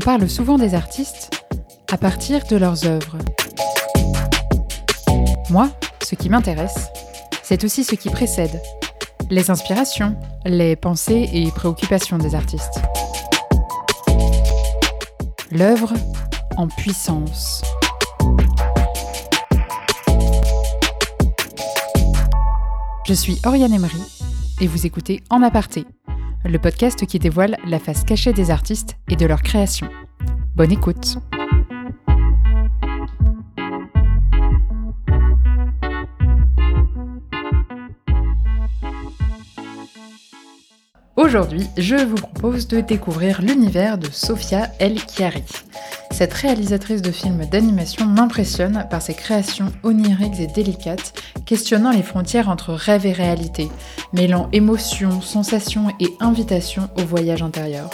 parle souvent des artistes à partir de leurs œuvres. Moi, ce qui m'intéresse, c'est aussi ce qui précède, les inspirations, les pensées et préoccupations des artistes. L'œuvre en puissance. Je suis Oriane Emery et vous écoutez En aparté, le podcast qui dévoile la face cachée des artistes et de leur création. Bonne écoute. Aujourd'hui, je vous propose de découvrir l'univers de Sofia El Chiari. Cette réalisatrice de films d'animation m'impressionne par ses créations oniriques et délicates, questionnant les frontières entre rêve et réalité, mêlant émotion, sensation et invitation au voyage intérieur.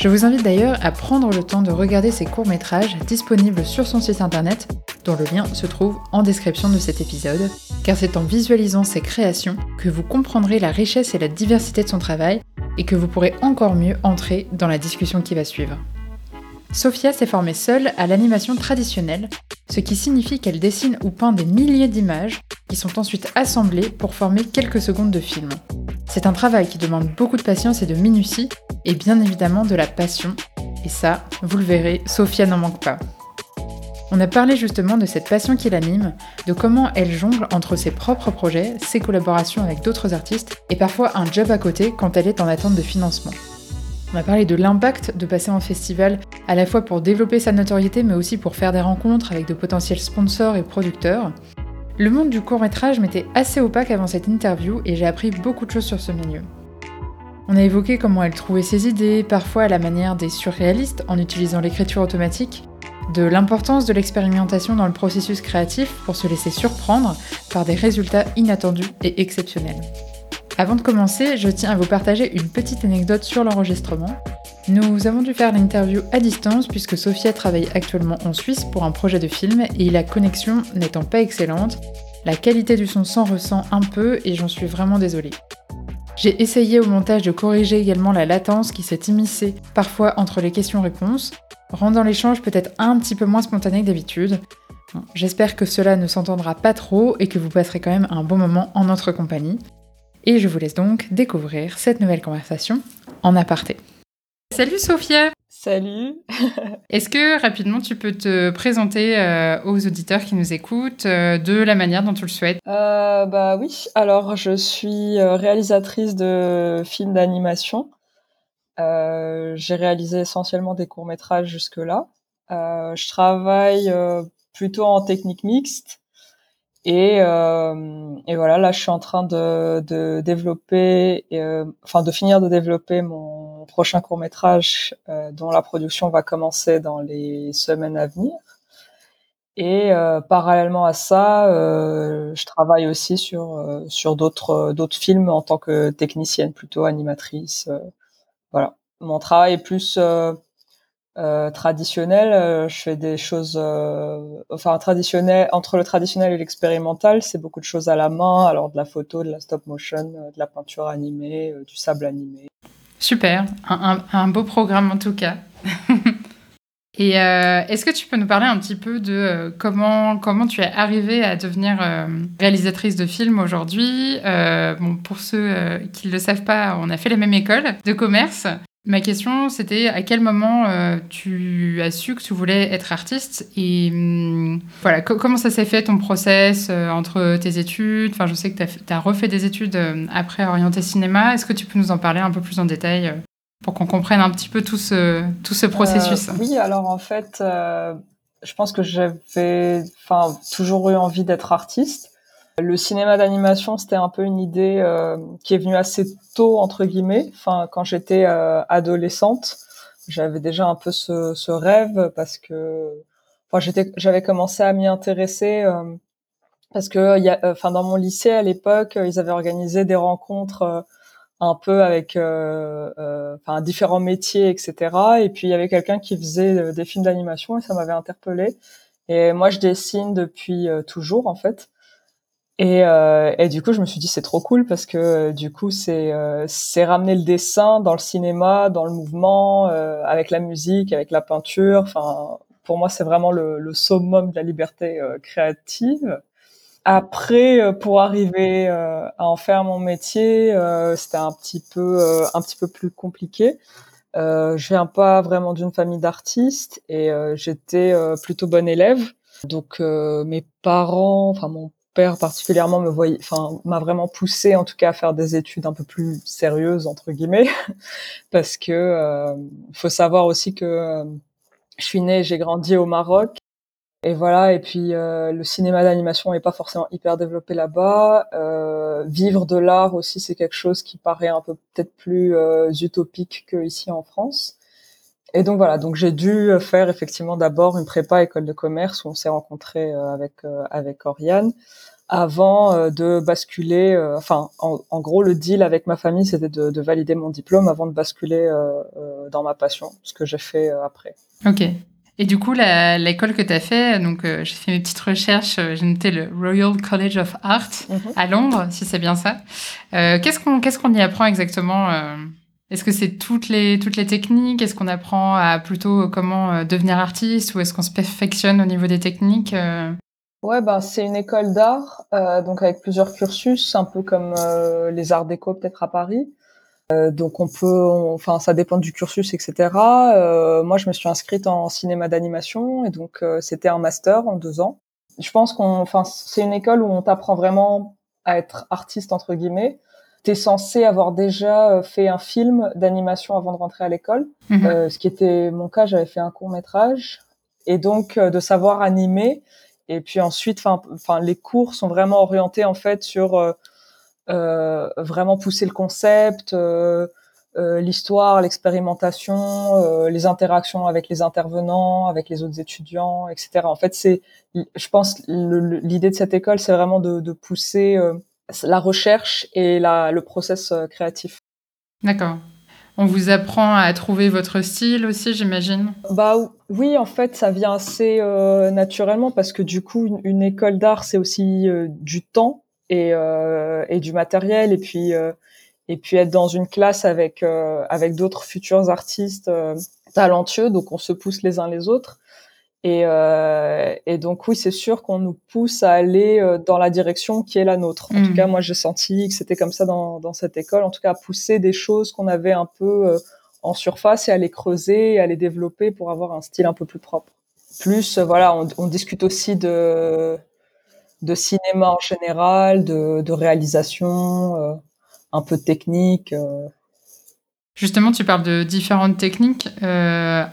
Je vous invite d'ailleurs à prendre le temps de regarder ses courts-métrages disponibles sur son site internet, dont le lien se trouve en description de cet épisode, car c'est en visualisant ses créations que vous comprendrez la richesse et la diversité de son travail et que vous pourrez encore mieux entrer dans la discussion qui va suivre. Sophia s'est formée seule à l'animation traditionnelle, ce qui signifie qu'elle dessine ou peint des milliers d'images qui sont ensuite assemblées pour former quelques secondes de film. C'est un travail qui demande beaucoup de patience et de minutie, et bien évidemment de la passion, et ça, vous le verrez, Sophia n'en manque pas. On a parlé justement de cette passion qui l'anime, de comment elle jongle entre ses propres projets, ses collaborations avec d'autres artistes et parfois un job à côté quand elle est en attente de financement. On a parlé de l'impact de passer en festival à la fois pour développer sa notoriété mais aussi pour faire des rencontres avec de potentiels sponsors et producteurs. Le monde du court métrage m'était assez opaque avant cette interview et j'ai appris beaucoup de choses sur ce milieu. On a évoqué comment elle trouvait ses idées, parfois à la manière des surréalistes en utilisant l'écriture automatique, de l'importance de l'expérimentation dans le processus créatif pour se laisser surprendre par des résultats inattendus et exceptionnels. Avant de commencer, je tiens à vous partager une petite anecdote sur l'enregistrement. Nous avons dû faire l'interview à distance puisque Sophia travaille actuellement en Suisse pour un projet de film et la connexion n'étant pas excellente, la qualité du son s'en ressent un peu et j'en suis vraiment désolée. J'ai essayé au montage de corriger également la latence qui s'est immiscée parfois entre les questions-réponses, rendant l'échange peut-être un petit peu moins spontané que d'habitude. J'espère que cela ne s'entendra pas trop et que vous passerez quand même un bon moment en notre compagnie. Et je vous laisse donc découvrir cette nouvelle conversation en aparté. Salut Sophia Salut Est-ce que rapidement tu peux te présenter euh, aux auditeurs qui nous écoutent euh, de la manière dont tu le souhaites? Euh, Bah oui, alors je suis réalisatrice de films d'animation. J'ai réalisé essentiellement des courts-métrages jusque-là. je travaille plutôt en technique mixte. Et, et, voilà, là, je suis en train de, de développer, enfin, de finir de développer mon prochain court métrage euh, dont la production va commencer dans les semaines à venir. Et euh, parallèlement à ça, euh, je travaille aussi sur sur d'autres d'autres films en tant que technicienne, plutôt animatrice. voilà, mon travail est plus traditionnel. je fais des choses, enfin traditionnel entre le traditionnel et l'expérimental, c'est beaucoup de choses à la main, alors de la photo, de la stop motion, de la peinture animée, du sable animé. Super, un, beau programme en tout cas. Et euh, est-ce que tu peux nous parler un petit peu de euh, comment, comment tu es arrivée à devenir euh, réalisatrice de films aujourd'hui? Bon, Pour ceux qui ne le savent pas, on a fait la même école de commerce. Ma question, c'était à quel moment euh, tu as su que tu voulais être artiste et hum, voilà, comment ça s'est fait ton process euh, entre tes études? Enfin, je sais que tu as, refait des études euh, après orienté cinéma. Est-ce que tu peux nous en parler un peu plus en détail pour qu'on comprenne un petit peu tout ce, tout ce processus? Oui, alors en fait, je pense que j'avais toujours eu envie d'être artiste. Le cinéma d'animation, c'était un peu une idée euh, qui est venue assez tôt entre guillemets. Enfin, quand j'étais euh, adolescente, j'avais déjà un peu ce, ce rêve parce que, enfin, j'avais commencé à m'y intéresser euh, parce que, y a, enfin, dans mon lycée à l'époque, ils avaient organisé des rencontres un peu avec, enfin, différents métiers, etc. Et puis il y avait quelqu'un qui faisait des films d'animation et ça m'avait interpellée. Et moi, je dessine depuis toujours en fait. Et, et, du coup, je me suis dit c'est trop cool parce que du coup, c'est c'est ramener le dessin dans le cinéma, dans le mouvement, avec la musique, avec la peinture. Enfin, pour moi, c'est vraiment le, le, summum de la liberté créative. Après, euh, pour arriver euh, à en faire mon métier, euh, c'était un petit peu un petit peu plus compliqué. je viens pas vraiment d'une famille d'artistes et j'étais plutôt bonne élève. Donc mes parents, enfin mon père particulièrement me voyait, enfin m'a vraiment poussé en tout cas à faire des études un peu plus sérieuses entre guillemets, parce que faut savoir aussi que je suis née, j'ai grandi au Maroc et voilà, et puis euh, le cinéma d'animation n'est pas forcément hyper développé là-bas. Euh, vivre de l'art aussi, c'est quelque chose qui paraît un peu peut-être plus euh, utopique qu'ici en France. Et donc voilà, donc j'ai dû faire effectivement d'abord une prépa école de commerce où on s'est rencontré avec avec Oriane avant de basculer. enfin, en, en, gros, le deal avec ma famille, c'était de, de, valider mon diplôme avant de basculer dans ma passion, ce que j'ai fait après. Ok. Et du coup, l'école que tu as fait, donc euh, j'ai fait mes petites recherches, euh, j'ai noté le Royal College of Art mhm. à Londres, si c'est bien ça. Euh, qu'est-ce qu'on qu'est-ce qu'on y apprend exactement Est-ce que c'est toutes les toutes les techniques? Est-ce qu'on apprend à plutôt comment devenir artiste ou est-ce qu'on se perfectionne au niveau des techniques Ouais, ben c'est une école d'art, donc avec plusieurs cursus, un peu comme les arts déco peut-être à Paris. Euh, donc on peut, enfin ça dépend du cursus, etc. Euh, moi je me suis inscrite en cinéma d'animation et donc euh, c'était un master en deux ans. Je pense qu'on, c'est une école où on t'apprend vraiment à être artiste entre guillemets. T'es censé avoir déjà fait un film d'animation avant de rentrer à l'école, mhm. ce qui était mon cas. J'avais fait un court métrage et donc de savoir animer. Et puis ensuite, enfin, les cours sont vraiment orientés en fait sur euh, vraiment pousser le concept, euh, euh, l'histoire, l'expérimentation, les interactions avec les intervenants, avec les autres étudiants, etc. En fait, c'est, je pense, l'idée de cette école, c'est vraiment de, de pousser la recherche et la, le process créatif. D'accord. On vous apprend à trouver votre style aussi, j'imagine? Bah oui, en fait, ça vient assez euh, naturellement parce que du coup, une, une école d'art, c'est aussi euh, du temps et, euh, et du matériel et puis euh, et puis être dans une classe avec euh, avec d'autres futurs artistes talentueux donc on se pousse les uns les autres et, euh, et donc oui, c'est sûr qu'on nous pousse à aller dans la direction qui est la nôtre. En tout mmh. cas, moi j'ai senti que c'était comme ça dans, dans cette école. En tout cas, à pousser des choses qu'on avait un peu en surface et à les creuser et à les développer pour avoir un style un peu plus propre. Plus, voilà, on, on discute aussi de de cinéma en général, de, réalisation, euh, un peu de technique. Euh. Justement, tu parles de différentes techniques. Euh,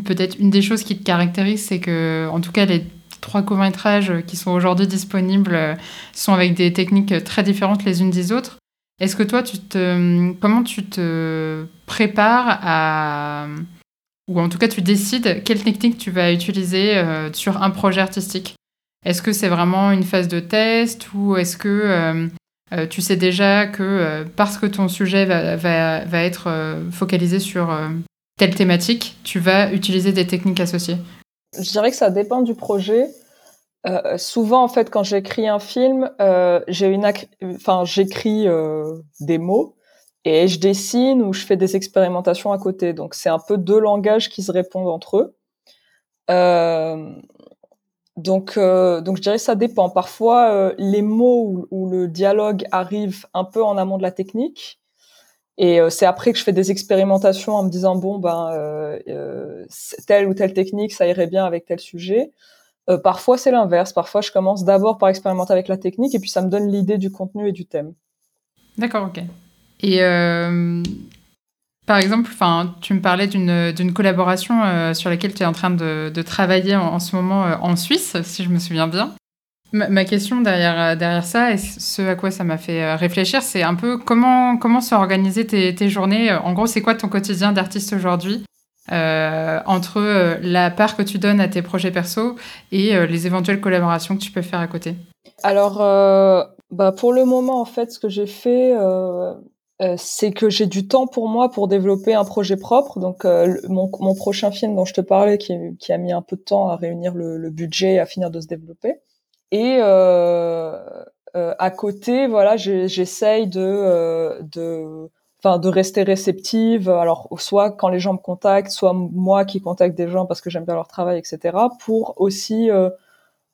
peut-être une des choses qui te caractérise, c'est que, en tout cas, les trois courts-métrages qui sont aujourd'hui disponibles sont avec des techniques très différentes les unes des autres. Est-ce que toi, tu te, comment tu te prépares à, ou en tout cas, tu décides quelle technique tu vas utiliser sur un projet artistique? Est-ce que c'est vraiment une phase de test ou est-ce que euh, euh, tu sais déjà que euh, parce que ton sujet va, être focalisé sur telle thématique, tu vas utiliser des techniques associées Je dirais que ça dépend du projet. souvent, en fait, quand j'écris un film, j'ai une, enfin, j'écris des mots et je dessine ou je fais des expérimentations à côté. Donc, c'est un peu deux langages qui se répondent entre eux. Donc, euh, donc je dirais que ça dépend. Parfois, euh, les mots ou, le dialogue arrivent un peu en amont de la technique, et euh, c'est après que je fais des expérimentations en me disant bon ben telle ou telle technique, ça irait bien avec tel sujet. parfois, c'est l'inverse. Parfois, je commence d'abord par expérimenter avec la technique, et puis ça me donne l'idée du contenu et du thème. D'accord, ok. Et par exemple, tu me parlais d'une collaboration euh, sur laquelle tu es en train de, travailler en, ce moment euh, en Suisse, si je me souviens bien. Ma, question derrière, euh, derrière ça, et ce à quoi ça m'a fait réfléchir, c'est un peu comment, comment s'organiser tes, tes, journées. En gros, c'est quoi ton quotidien d'artiste aujourd'hui entre la part que tu donnes à tes projets perso et les éventuelles collaborations que tu peux faire à côté? Alors, bah pour le moment, en fait, ce que j'ai fait, euh, c'est que j'ai du temps pour moi pour développer un projet propre. Donc euh, mon, mon, prochain film dont je te parlais, qui, qui, a mis un peu de temps à réunir le, le budget, à finir de se développer. Et, euh, à côté, voilà, j'essaye de, de enfin de rester réceptive alors soit quand les gens me contactent soit moi qui contacte des gens parce que j'aime bien leur travail etc pour aussi euh,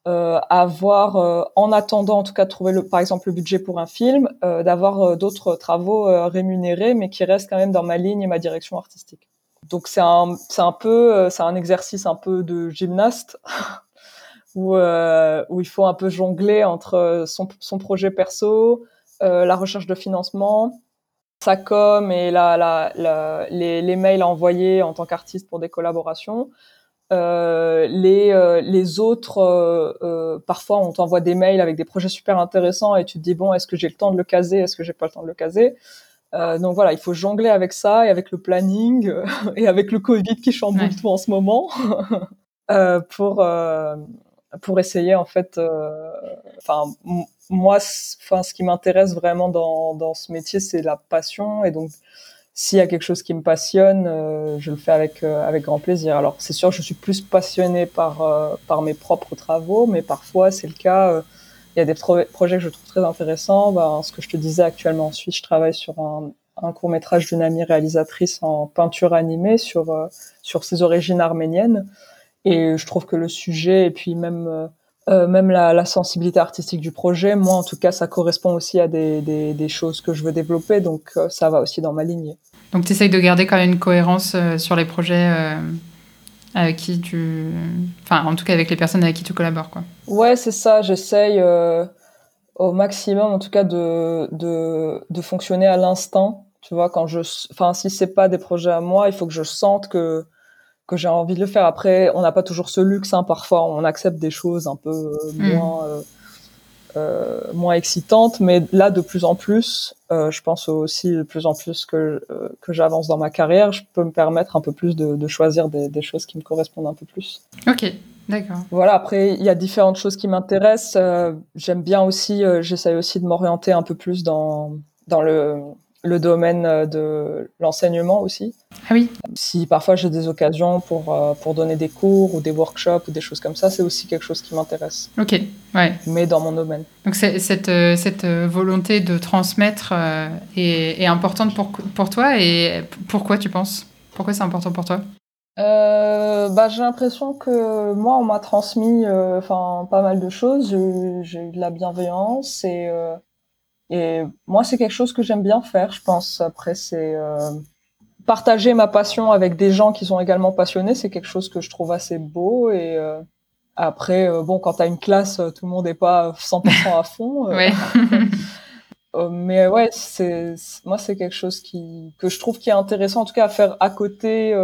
euh, avoir euh, en attendant en tout cas de trouver le par exemple le budget pour un film d'avoir d'autres travaux rémunérés mais qui restent quand même dans ma ligne et ma direction artistique. Donc c'est un c'est un peu c'est un exercice un peu de gymnaste où où il faut un peu jongler entre son son projet perso la recherche de financement sa com et la, la, les, les, mails envoyés en tant qu'artiste pour des collaborations. Euh, les, euh, les autres, euh, euh, parfois on t'envoie des mails avec des projets super intéressants et tu te dis bon, est-ce que j'ai le temps de le caser, est-ce que j'ai pas le temps de le caser? Euh, Donc voilà, il faut jongler avec ça et avec le planning et avec le Covid qui chamboule tout en ce moment pour pour essayer en fait, enfin moi, enfin, ce qui m'intéresse vraiment dans, dans ce métier, c'est la passion. Et donc, s'il y a quelque chose qui me passionne, euh, je le fais avec euh, avec grand plaisir. Alors, c'est sûr, je suis plus passionnée par euh, par mes propres travaux, mais parfois c'est le cas. Il y a des projets que je trouve très intéressants. Ben, ce que je te disais actuellement en Suisse, je travaille sur un, un court métrage d'une amie réalisatrice en peinture animée sur sur ses origines arméniennes. Et je trouve que le sujet et puis même euh, même la, la, sensibilité artistique du projet, moi en tout cas, ça correspond aussi à des, des, des choses que je veux développer, donc euh, ça va aussi dans ma lignée. Donc tu essayes de garder quand même une cohérence euh, sur les projets avec qui tu... Enfin, en tout cas avec les personnes avec qui tu collabores, quoi. Ouais, c'est ça, j'essaye au maximum, en tout cas, de, de, de fonctionner à l'instant. Tu vois, quand je... Enfin, si c'est pas des projets à moi, il faut que je sente que que j'ai envie de le faire. Après, on n'a pas toujours ce luxe. Hein. Parfois, on accepte des choses un peu euh, hmm. moins euh, euh, moins excitantes, mais là, de plus en plus, euh, je pense aussi de plus en plus que que j'avance dans ma carrière, je peux me permettre un peu plus de, de choisir des, des, choses qui me correspondent un peu plus. Ok. D'accord. Voilà. Après, il y a différentes choses qui m'intéressent. J'aime bien aussi. J'essaye aussi de m'orienter un peu plus dans dans le le domaine euh, de l'enseignement aussi. Ah oui. Si parfois j'ai des occasions pour, euh, pour donner des cours ou des workshops ou des choses comme ça, c'est aussi quelque chose qui m'intéresse. Ok, ouais. Mais dans mon domaine. Donc cette, euh, cette volonté de transmettre est, est, importante pour, pour toi et pourquoi tu penses? Pourquoi c'est important pour toi? Bah, j'ai l'impression que moi, on m'a transmis enfin pas mal de choses. J'ai eu de la bienveillance et et moi, c'est quelque chose que j'aime bien faire, je pense. Après, c'est euh, partager ma passion avec des gens qui sont également passionnés, c'est quelque chose que je trouve assez beau. Et euh, après, euh, bon, quand t'as une classe, tout le monde n'est pas 100% à fond. ouais. mais ouais, c'est moi, c'est quelque chose qui que je trouve qui est intéressant, en tout cas, à faire à côté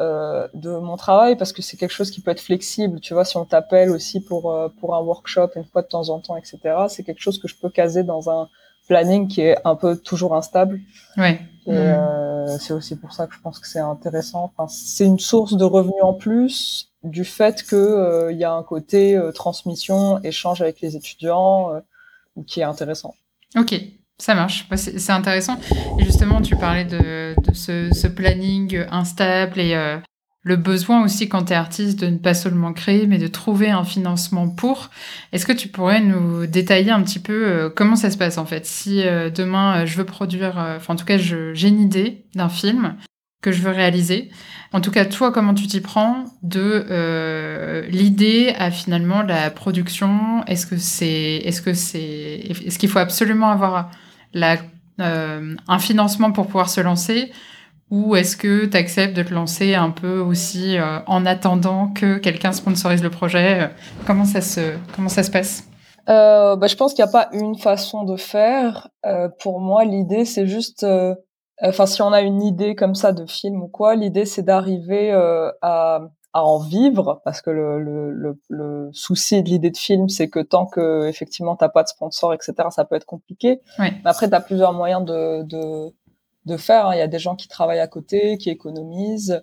euh, de mon travail parce que c'est quelque chose qui peut être flexible. Tu vois, si on t'appelle aussi pour euh, pour un workshop une fois de temps en temps, etc. C'est quelque chose que je peux caser dans un planning qui est un peu toujours instable. Ouais. Et mmh. euh, c'est aussi pour ça que je pense que c'est intéressant. Enfin, c'est une source de revenus en plus du fait que il y a un côté transmission, échange avec les étudiants qui est intéressant. Ok, ça marche, c'est intéressant. Et justement, tu parlais de, ce, planning instable et euh, le besoin aussi quand tu es artiste de ne pas seulement créer, mais de trouver un financement pour. Est-ce que tu pourrais nous détailler un petit peu euh, comment ça se passe en fait? Si euh, demain je veux produire, enfin en tout cas j'ai une idée d'un film que je veux réaliser, en tout cas, toi, comment tu t'y prends de l'idée à finalement la production? Est-ce que c'est, est-ce que c'est, est-ce qu'il faut absolument avoir la, euh, un financement pour pouvoir se lancer ou est-ce que tu acceptes de te lancer un peu aussi euh, en attendant que quelqu'un sponsorise le projet? Comment ça se, comment ça se passe? Euh, bah, Je pense qu'il n'y a pas une façon de faire. Euh, pour moi, l'idée, c'est juste... Euh, enfin, si on a une idée comme ça de film ou quoi, l'idée, c'est d'arriver à à en vivre parce que le, le, le, le souci de l'idée de film c'est que tant que effectivement t'as pas de sponsor etc ça peut être compliqué. Mais après t'as plusieurs moyens de de, de faire hein. il y a des gens qui travaillent à côté qui économisent.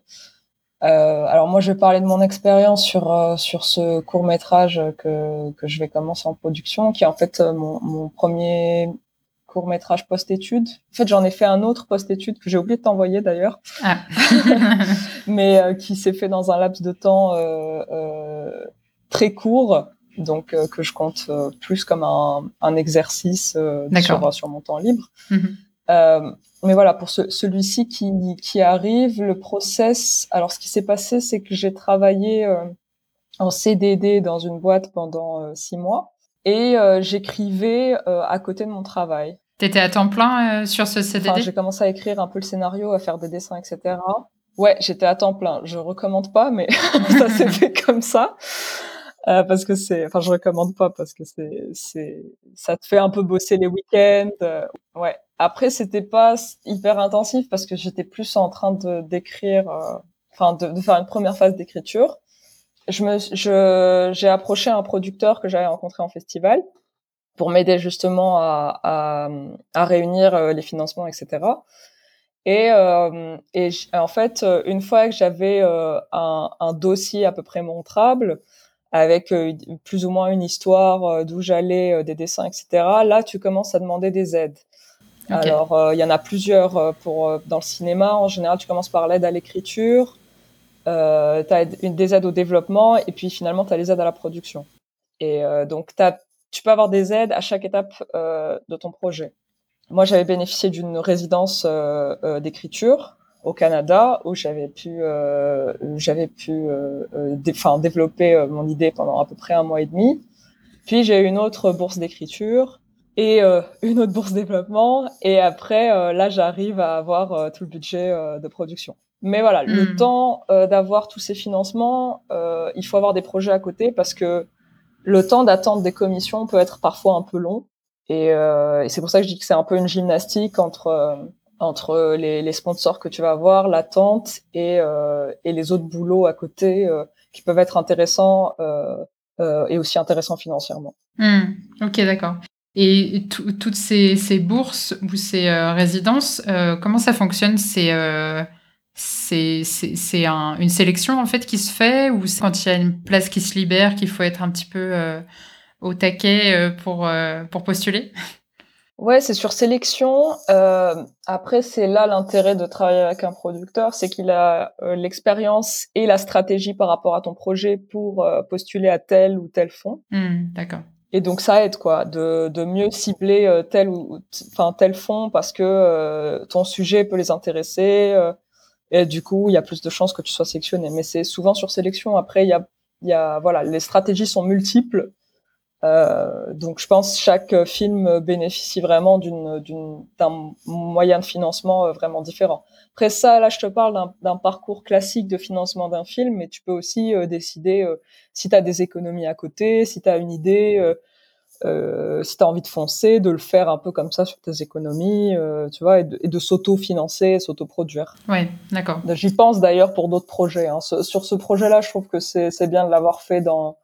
Euh, alors moi je vais parler de mon expérience sur euh, sur ce court métrage que que je vais commencer en production qui est en fait euh, mon, mon premier court métrage post-études. En fait, j'en ai fait un autre post-études que j'ai oublié de t'envoyer d'ailleurs, ah. mais euh, qui s'est fait dans un laps de temps euh, euh, très court donc que je compte plus comme un, un exercice sur, sur mon temps libre. Mm-hmm. mais voilà, pour ce, celui-ci qui, qui arrive, le process. Alors, ce qui s'est passé, c'est que j'ai travaillé en CDD dans une boîte pendant six mois et j'écrivais à côté de mon travail. T'étais à temps plein sur ce CDD J'ai commencé à écrire un peu le scénario, à faire des dessins, etc. Ouais, j'étais à temps plein. Je recommande pas, mais ça s'est fait comme ça. Euh, parce que c'est, enfin, je recommande pas parce que c'est, c'est, ça te fait un peu bosser les week-ends. Euh, ouais. Après, c'était pas hyper intensif parce que j'étais plus en train de d'écrire, euh, enfin, de, de, faire une première phase d'écriture. Je me, je, j'ai approché un producteur que j'avais rencontré en festival pour m'aider justement à, à, à réunir euh, les financements, etc. Et, euh, et en fait, euh, une fois que j'avais euh, un, un, dossier à peu près montrable, avec euh, plus ou moins une histoire d'où j'allais, des dessins, etc., là, tu commences à demander des aides. Alors, il y en a plusieurs pour dans le cinéma. En général, tu commences par l'aide à l'écriture, euh, tu as des aides au développement, et puis finalement, tu as les aides à la production. Et donc, tu peux avoir des aides à chaque étape de ton projet. Moi, j'avais bénéficié d'une résidence euh, euh, d'écriture au Canada où j'avais pu, euh, j'avais pu, développer mon idée pendant à peu près un mois et demi. Puis j'ai eu une autre bourse d'écriture et une autre bourse développement. Et après, là, j'arrive à avoir tout le budget de production. Mais voilà, le hmm. temps d'avoir tous ces financements, il faut avoir des projets à côté parce que le temps d'attente des commissions peut être parfois un peu long. Et, euh, et c'est pour ça que je dis que c'est un peu une gymnastique entre euh, entre les, les, sponsors que tu vas avoir, l'attente et, euh, et les autres boulots à côté euh, qui peuvent être intéressants euh, euh et aussi intéressants financièrement. Mmh, ok, d'accord. Et toutes ces, ces, bourses ou ces résidences, comment ça fonctionne? C'est c'est un, une sélection en fait qui se fait ou quand il y a une place qui se libère qu'il faut être un petit peu au taquet euh, pour, euh, pour postuler? Ouais, c'est sur sélection. Euh, après, c'est là l'intérêt de travailler avec un producteur, c'est qu'il a l'expérience et la stratégie par rapport à ton projet pour postuler à tel ou tel fonds. Mmh, D'accord. Et donc ça aide quoi, de, de mieux cibler tel ou enfin tel fonds parce que ton sujet peut les intéresser et du coup il y a plus de chances que tu sois sélectionné. Mais c'est souvent sur sélection. Après il y a y a voilà les stratégies sont multiples euh, donc je pense que chaque film bénéficie vraiment d'une d'un moyen de financement euh, vraiment différent. Après ça, là je te parle d'un parcours classique de financement d'un film, mais tu peux aussi euh, décider si tu as des économies à côté, si tu as une idée, euh, si tu as envie de foncer, de le faire un peu comme ça sur tes économies, tu vois, et de, de s'auto-financer, s'auto-produire. Ouais, d'accord. J'y pense d'ailleurs pour d'autres projets. Hein. sur ce projet-là, je trouve que c'est bien de l'avoir fait dans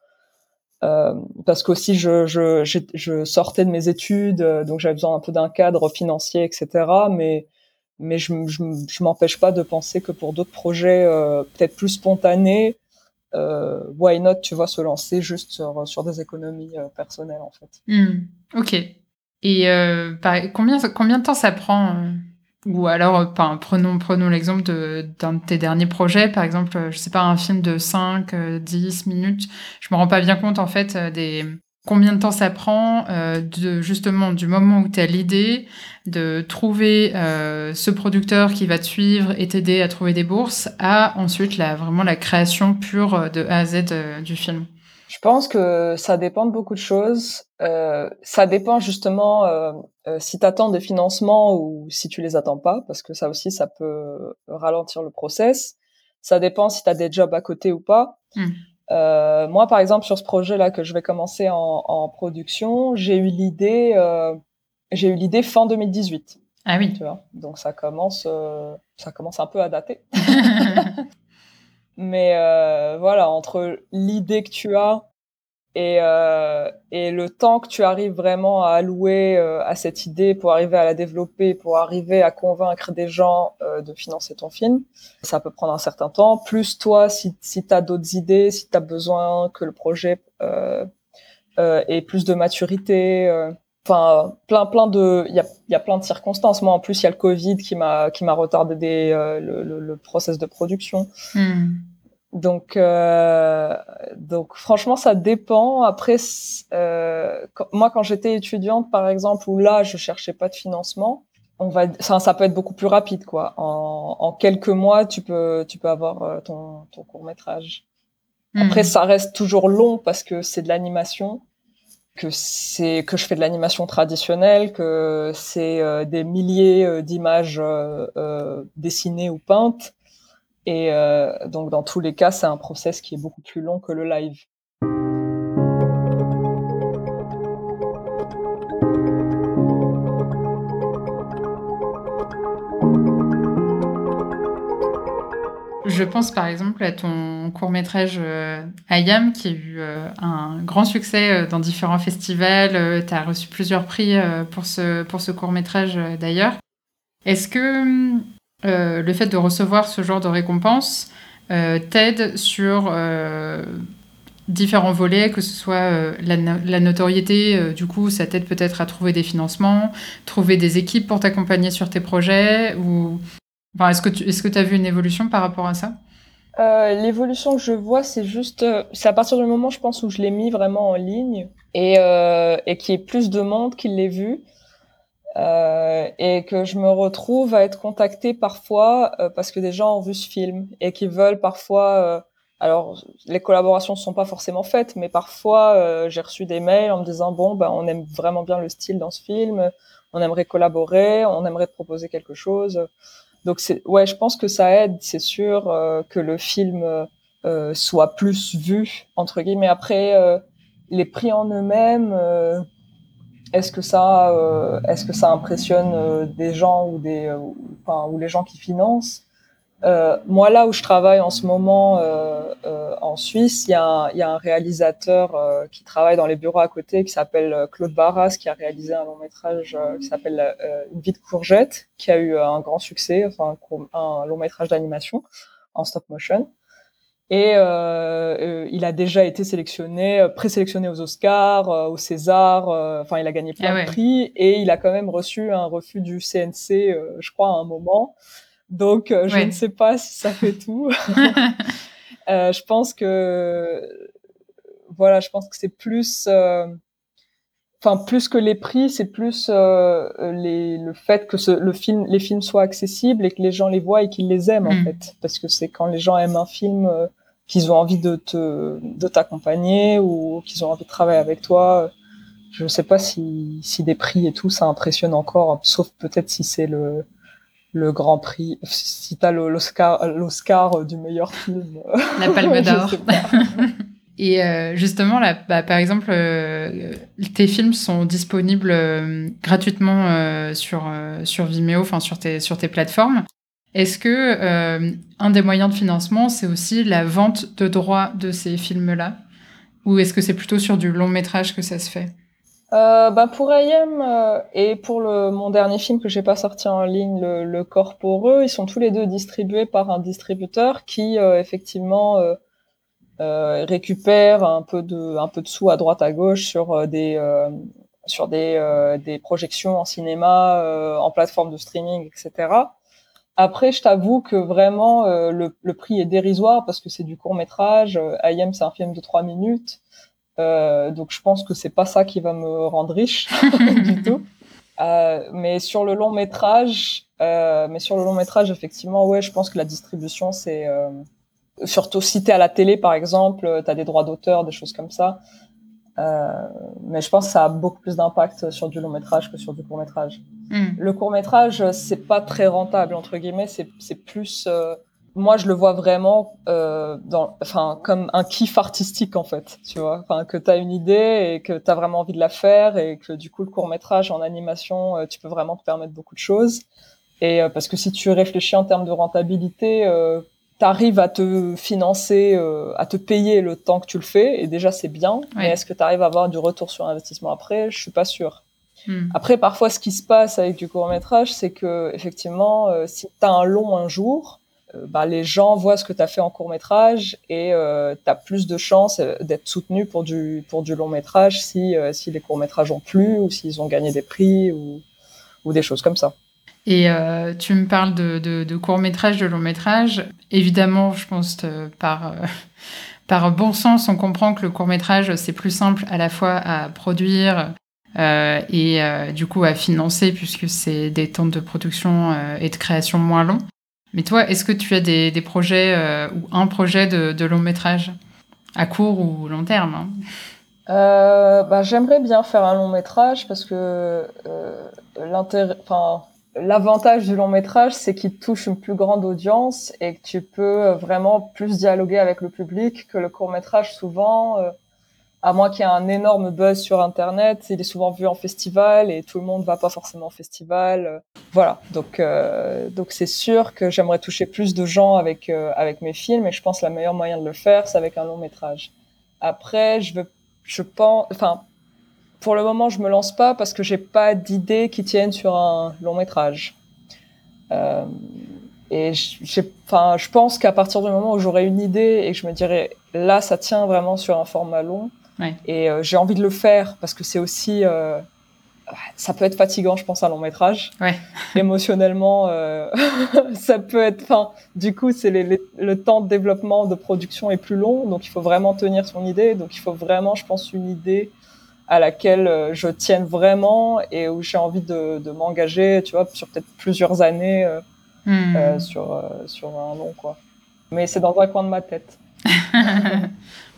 euh, parce qu'aussi je, je, je, sortais de mes études, euh, donc j'avais besoin un peu d'un cadre financier, etc. Mais mais je, je m'empêche pas de penser que pour d'autres projets euh, peut-être plus spontanés, euh, why not, tu vois, se lancer juste sur, sur des économies personnelles en fait. Hmm, ok. Et combien combien de temps ça prend ou alors, euh, prenons, prenons l'exemple d'un de, tes derniers projets, par exemple, euh, je sais pas, un film de 5, 10 euh, minutes. Je me rends pas bien compte, en fait, des combien de temps ça prend de justement du moment où tu as l'idée de trouver ce producteur qui va te suivre et t'aider à trouver des bourses à ensuite la, vraiment la création pure de A à Z du film. Je pense que ça dépend de beaucoup de choses. Euh, ça dépend justement euh, euh, si tu attends des financements ou si tu les attends pas, parce que ça aussi, ça peut ralentir le process. Ça dépend si tu as des jobs à côté ou pas. Hmm. Euh, moi, par exemple, sur ce projet-là que je vais commencer en, en production, j'ai eu l'idée, euh, j'ai eu l'idée fin 2018. Ah oui. Tu vois Donc ça commence, ça commence un peu à dater. Mais euh, voilà, entre l'idée que tu as et, euh, et le temps que tu arrives vraiment à allouer euh, à cette idée pour arriver à la développer, pour arriver à convaincre des gens euh, de financer ton film, ça peut prendre un certain temps. Plus toi, si, si tu as d'autres idées, si tu as besoin que le projet ait plus de maturité, enfin plein plein de il y a, y a plein de circonstances moi en plus il y a le covid qui m'a qui m'a retardé le, le, process de production hmm. Donc, euh, donc franchement, ça dépend. Après, euh, moi, quand j'étais étudiante, par exemple, où là, je cherchais pas de financement, on va, ça, ça peut être beaucoup plus rapide, quoi. En, en, quelques mois, tu peux, tu peux avoir euh, ton, ton court métrage. Après, hmm. ça reste toujours long parce que c'est de l'animation, que c'est que je fais de l'animation traditionnelle, que c'est euh, des milliers euh, d'images dessinées ou peintes et euh, donc dans tous les cas, c'est un process qui est beaucoup plus long que le live. Je pense par exemple à ton court métrage euh, Ayam qui a eu euh, un grand succès dans différents festivals. tu as reçu plusieurs prix pour ce, pour ce court métrage d'ailleurs. Est-ce que euh, le fait de recevoir ce genre de récompense euh, t'aide sur euh, différents volets, que ce soit la, notoriété, du coup, ça t'aide peut-être à trouver des financements, trouver des équipes pour t'accompagner sur tes projets, ou est-ce que tu as vu une évolution par rapport à ça? L'évolution que je vois, c'est juste, c'est à partir du moment, je pense, où je l'ai mis vraiment en ligne et, et qu'il y ait plus de monde qui l'ait vu. Euh, et que je me retrouve à être contactée parfois euh, parce que des gens ont vu ce film et qui veulent parfois. Euh, alors, les collaborations ne sont pas forcément faites, mais parfois euh, j'ai reçu des mails en me disant bon, ben, on aime vraiment bien le style dans ce film, on aimerait collaborer, on aimerait te proposer quelque chose. Donc, ouais, je pense que ça aide, c'est sûr, que le film soit plus vu entre guillemets. Après, les prix en eux-mêmes est-ce que ça, euh, est-ce que ça impressionne euh, des gens ou des, euh, enfin, ou les gens qui financent? Moi, là où je travaille en ce moment en Suisse, il y, a un, y a un réalisateur qui travaille dans les bureaux à côté, qui s'appelle Claude Barras, qui a réalisé un long métrage qui s'appelle Une vie de courgette, qui a eu un grand succès, enfin un long métrage d'animation en stop motion. Et euh, euh, il a déjà été sélectionné, euh, présélectionné aux Oscars, euh, aux Césars. Enfin, il a gagné plein ah de prix et il a quand même reçu un refus du CNC, je crois, à un moment. Donc, je ne sais pas si ça fait tout. je pense que voilà, je pense que c'est plus enfin plus que les prix, c'est plus euh, les, le fait que ce, le film, les films soient accessibles et que les gens les voient et qu'ils les aiment en mm. fait, parce que c'est quand les gens aiment un film euh, qu'ils ont envie de te de t'accompagner ou qu'ils ont envie de travailler avec toi. Je ne sais pas si, si des prix et tout ça impressionne encore, sauf peut-être si c'est le le Grand Prix, si t'as l'Oscar l'Oscar du meilleur film. La Palme d'Or. Et euh, justement, là, bah, par exemple, euh, tes films sont disponibles euh, gratuitement sur, sur Vimeo, enfin sur tes, sur tes plateformes. Est-ce que un des moyens de financement, c'est aussi la vente de droits de ces films-là? Ou est-ce que c'est plutôt sur du long métrage que ça se fait? Bah pour AM et pour mon dernier film que j'ai pas sorti en ligne, le Corporeux, ils sont tous les deux distribués par un distributeur qui effectivement euh, récupère un peu de un peu de sous à droite à gauche sur euh, des euh, sur des, des projections en cinéma, en plateforme de streaming, etc. Après, je t'avoue que vraiment le, le, prix est dérisoire parce que c'est du court métrage. IM, c'est un film de trois minutes, euh, donc je pense que c'est pas ça qui va me rendre riche du tout. Euh, mais sur le long métrage, euh, mais sur le long métrage, effectivement, ouais, je pense que la distribution c'est surtout si à la télé par exemple, euh, tu as des droits d'auteur, des choses comme ça. Euh, mais je pense que ça a beaucoup plus d'impact sur du long métrage que sur du court métrage. Hmm. Le court métrage, c'est pas très rentable entre guillemets, c'est plus euh, moi je le vois vraiment euh, dans enfin comme un kiff artistique en fait tu vois enfin que tu as une idée et que tu as vraiment envie de la faire et que du coup le court métrage en animation euh, tu peux vraiment te permettre beaucoup de choses et parce que si tu réfléchis en termes de rentabilité t'arrives à te financer, euh, à te payer le temps que tu le fais, et déjà c'est bien. Mais est-ce que tu arrives à avoir du retour sur investissement après? Je suis pas sûre. Hmm. Après, parfois, ce qui se passe avec du court métrage, c'est que effectivement, euh, si tu as un long un jour, euh, bah, les gens voient ce que tu as fait en court métrage et tu as plus de chances d'être soutenu pour du pour du long métrage si si les courts métrages ont plu ou s'ils ont gagné des prix ou ou des choses comme ça. Et euh, tu me parles de, de, court métrage, de long métrage. Évidemment, je pense par, euh, par bon sens, on comprend que le court métrage, c'est plus simple à la fois à produire euh, et du coup à financer, puisque c'est des temps de production et de création moins longs. Mais toi, est-ce que tu as des, des projets ou un projet de, de, long métrage à court ou long terme hein bah, J'aimerais bien faire un long métrage parce que l'intérêt, enfin L'avantage du long métrage, c'est qu'il touche une plus grande audience et que tu peux euh, vraiment plus dialoguer avec le public que le court métrage. Souvent, euh, à moins qu'il y ait un énorme buzz sur Internet, il est souvent vu en festival et tout le monde va pas forcément au festival. Voilà, donc euh, donc c'est sûr que j'aimerais toucher plus de gens avec avec mes films et je pense que la meilleure moyen de le faire, c'est avec un long métrage. Après, je veux, je pense, enfin pour le moment, je me lance pas parce que j'ai pas d'idées qui tiennent sur un long métrage. Euh, et enfin, je pense qu'à partir du moment où j'aurai une idée et que je me dirais là, ça tient vraiment sur un format long, et euh, j'ai envie de le faire parce que c'est aussi, euh, ça peut être fatigant, je pense, un long métrage. Ouais. Émotionnellement, ça peut être, enfin, du coup, c'est le temps de développement, de production est plus long, donc il faut vraiment tenir son idée. Donc il faut vraiment, je pense, une idée à laquelle euh, je tienne vraiment et où j'ai envie de, de m'engager, tu vois, sur peut-être plusieurs années euh, hmm. euh, sur, sur un long, quoi. Mais c'est dans un coin de ma tête.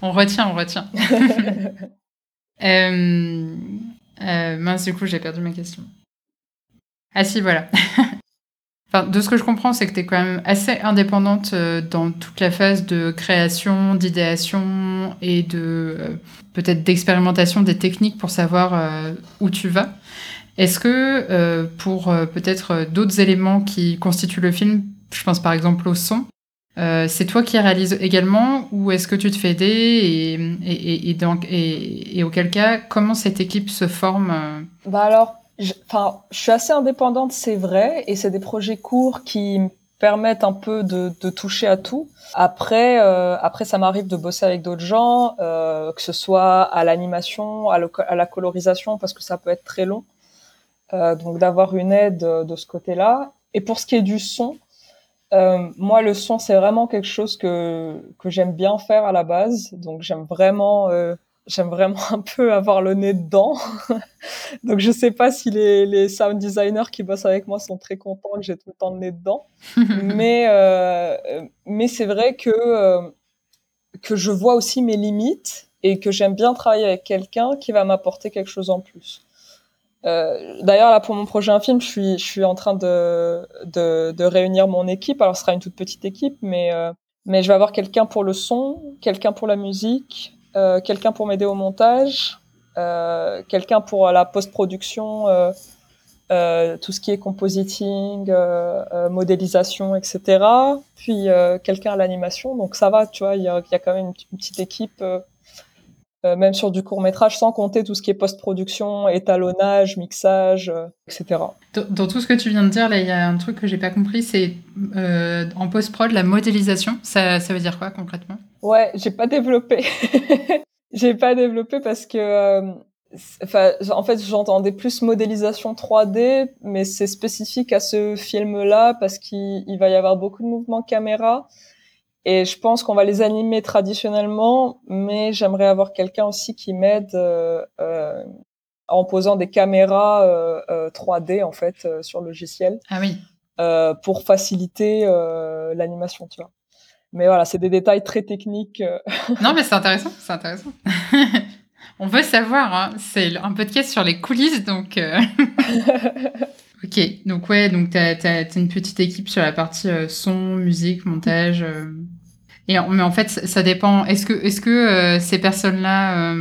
on retient, on retient. mince, du coup, j'ai perdu ma question. Ah si, voilà. De ce que je comprends, c'est que tu es quand même assez indépendante euh, dans toute la phase de création, d'idéation et de euh, peut-être d'expérimentation des techniques pour savoir euh, où tu vas. Est-ce que pour peut-être d'autres éléments qui constituent le film, je pense par exemple au son, c'est toi qui réalises également ou est-ce que tu te fais aider et, et, et, donc, et, auquel cas, comment cette équipe se forme Bah alors, Enfin, je, suis assez indépendante, c'est vrai, et c'est des projets courts qui me permettent un peu de, de toucher à tout. Après, euh, après, ça m'arrive de bosser avec d'autres gens, euh, que ce soit à l'animation, à, la colorisation, parce que ça peut être très long. Euh, donc d'avoir une aide de ce côté-là. Et pour ce qui est du son, euh, moi, le son, c'est vraiment quelque chose que, que j'aime bien faire à la base. Donc j'aime vraiment euh, j'aime vraiment un peu avoir le nez dedans. Donc je sais pas si les, les sound designers qui bossent avec moi sont très contents que j'ai tout le temps le nez dedans. mais euh, mais c'est vrai que euh, que je vois aussi mes limites et que j'aime bien travailler avec quelqu'un qui va m'apporter quelque chose en plus. Euh, D'ailleurs, là, pour mon projet un film, je suis, je suis en train de, de, de réunir mon équipe. Alors, ce sera une toute petite équipe, mais, mais je vais avoir quelqu'un pour le son, quelqu'un pour la musique, quelqu'un pour m'aider au montage, euh, quelqu'un pour la post-production, euh, tout ce qui est compositing, modélisation, etc. Puis quelqu'un à l'animation. Donc ça va, tu vois, il y a, quand même une, petite équipe. Même sur du court métrage, sans compter tout ce qui est post-production, étalonnage, mixage, etc. Dans, tout ce que tu viens de dire, là, il y a un truc que j'ai pas compris, c'est en post-prod, la modélisation. Ça, ça veut dire quoi concrètement? Ouais, j'ai pas développé. j'ai pas développé parce que, euh, enfin, en fait, j'entendais plus modélisation 3D, mais c'est spécifique à ce film-là parce qu'il va y avoir beaucoup de mouvements caméra. Et je pense qu'on va les animer traditionnellement, mais j'aimerais avoir quelqu'un aussi qui m'aide euh, euh, en posant des caméras 3D en fait sur le logiciel. Ah oui. pour faciliter l'animation, tu vois. Mais voilà, c'est des détails très techniques. Euh. non, mais c'est intéressant, c'est intéressant. On veut savoir, hein. c'est un podcast sur les coulisses, donc. Euh. ok, donc ouais, donc t'as as, une petite équipe sur la partie euh, son, musique, montage. Et mais en fait, ça dépend. Est-ce que, est-ce que ces personnes-là,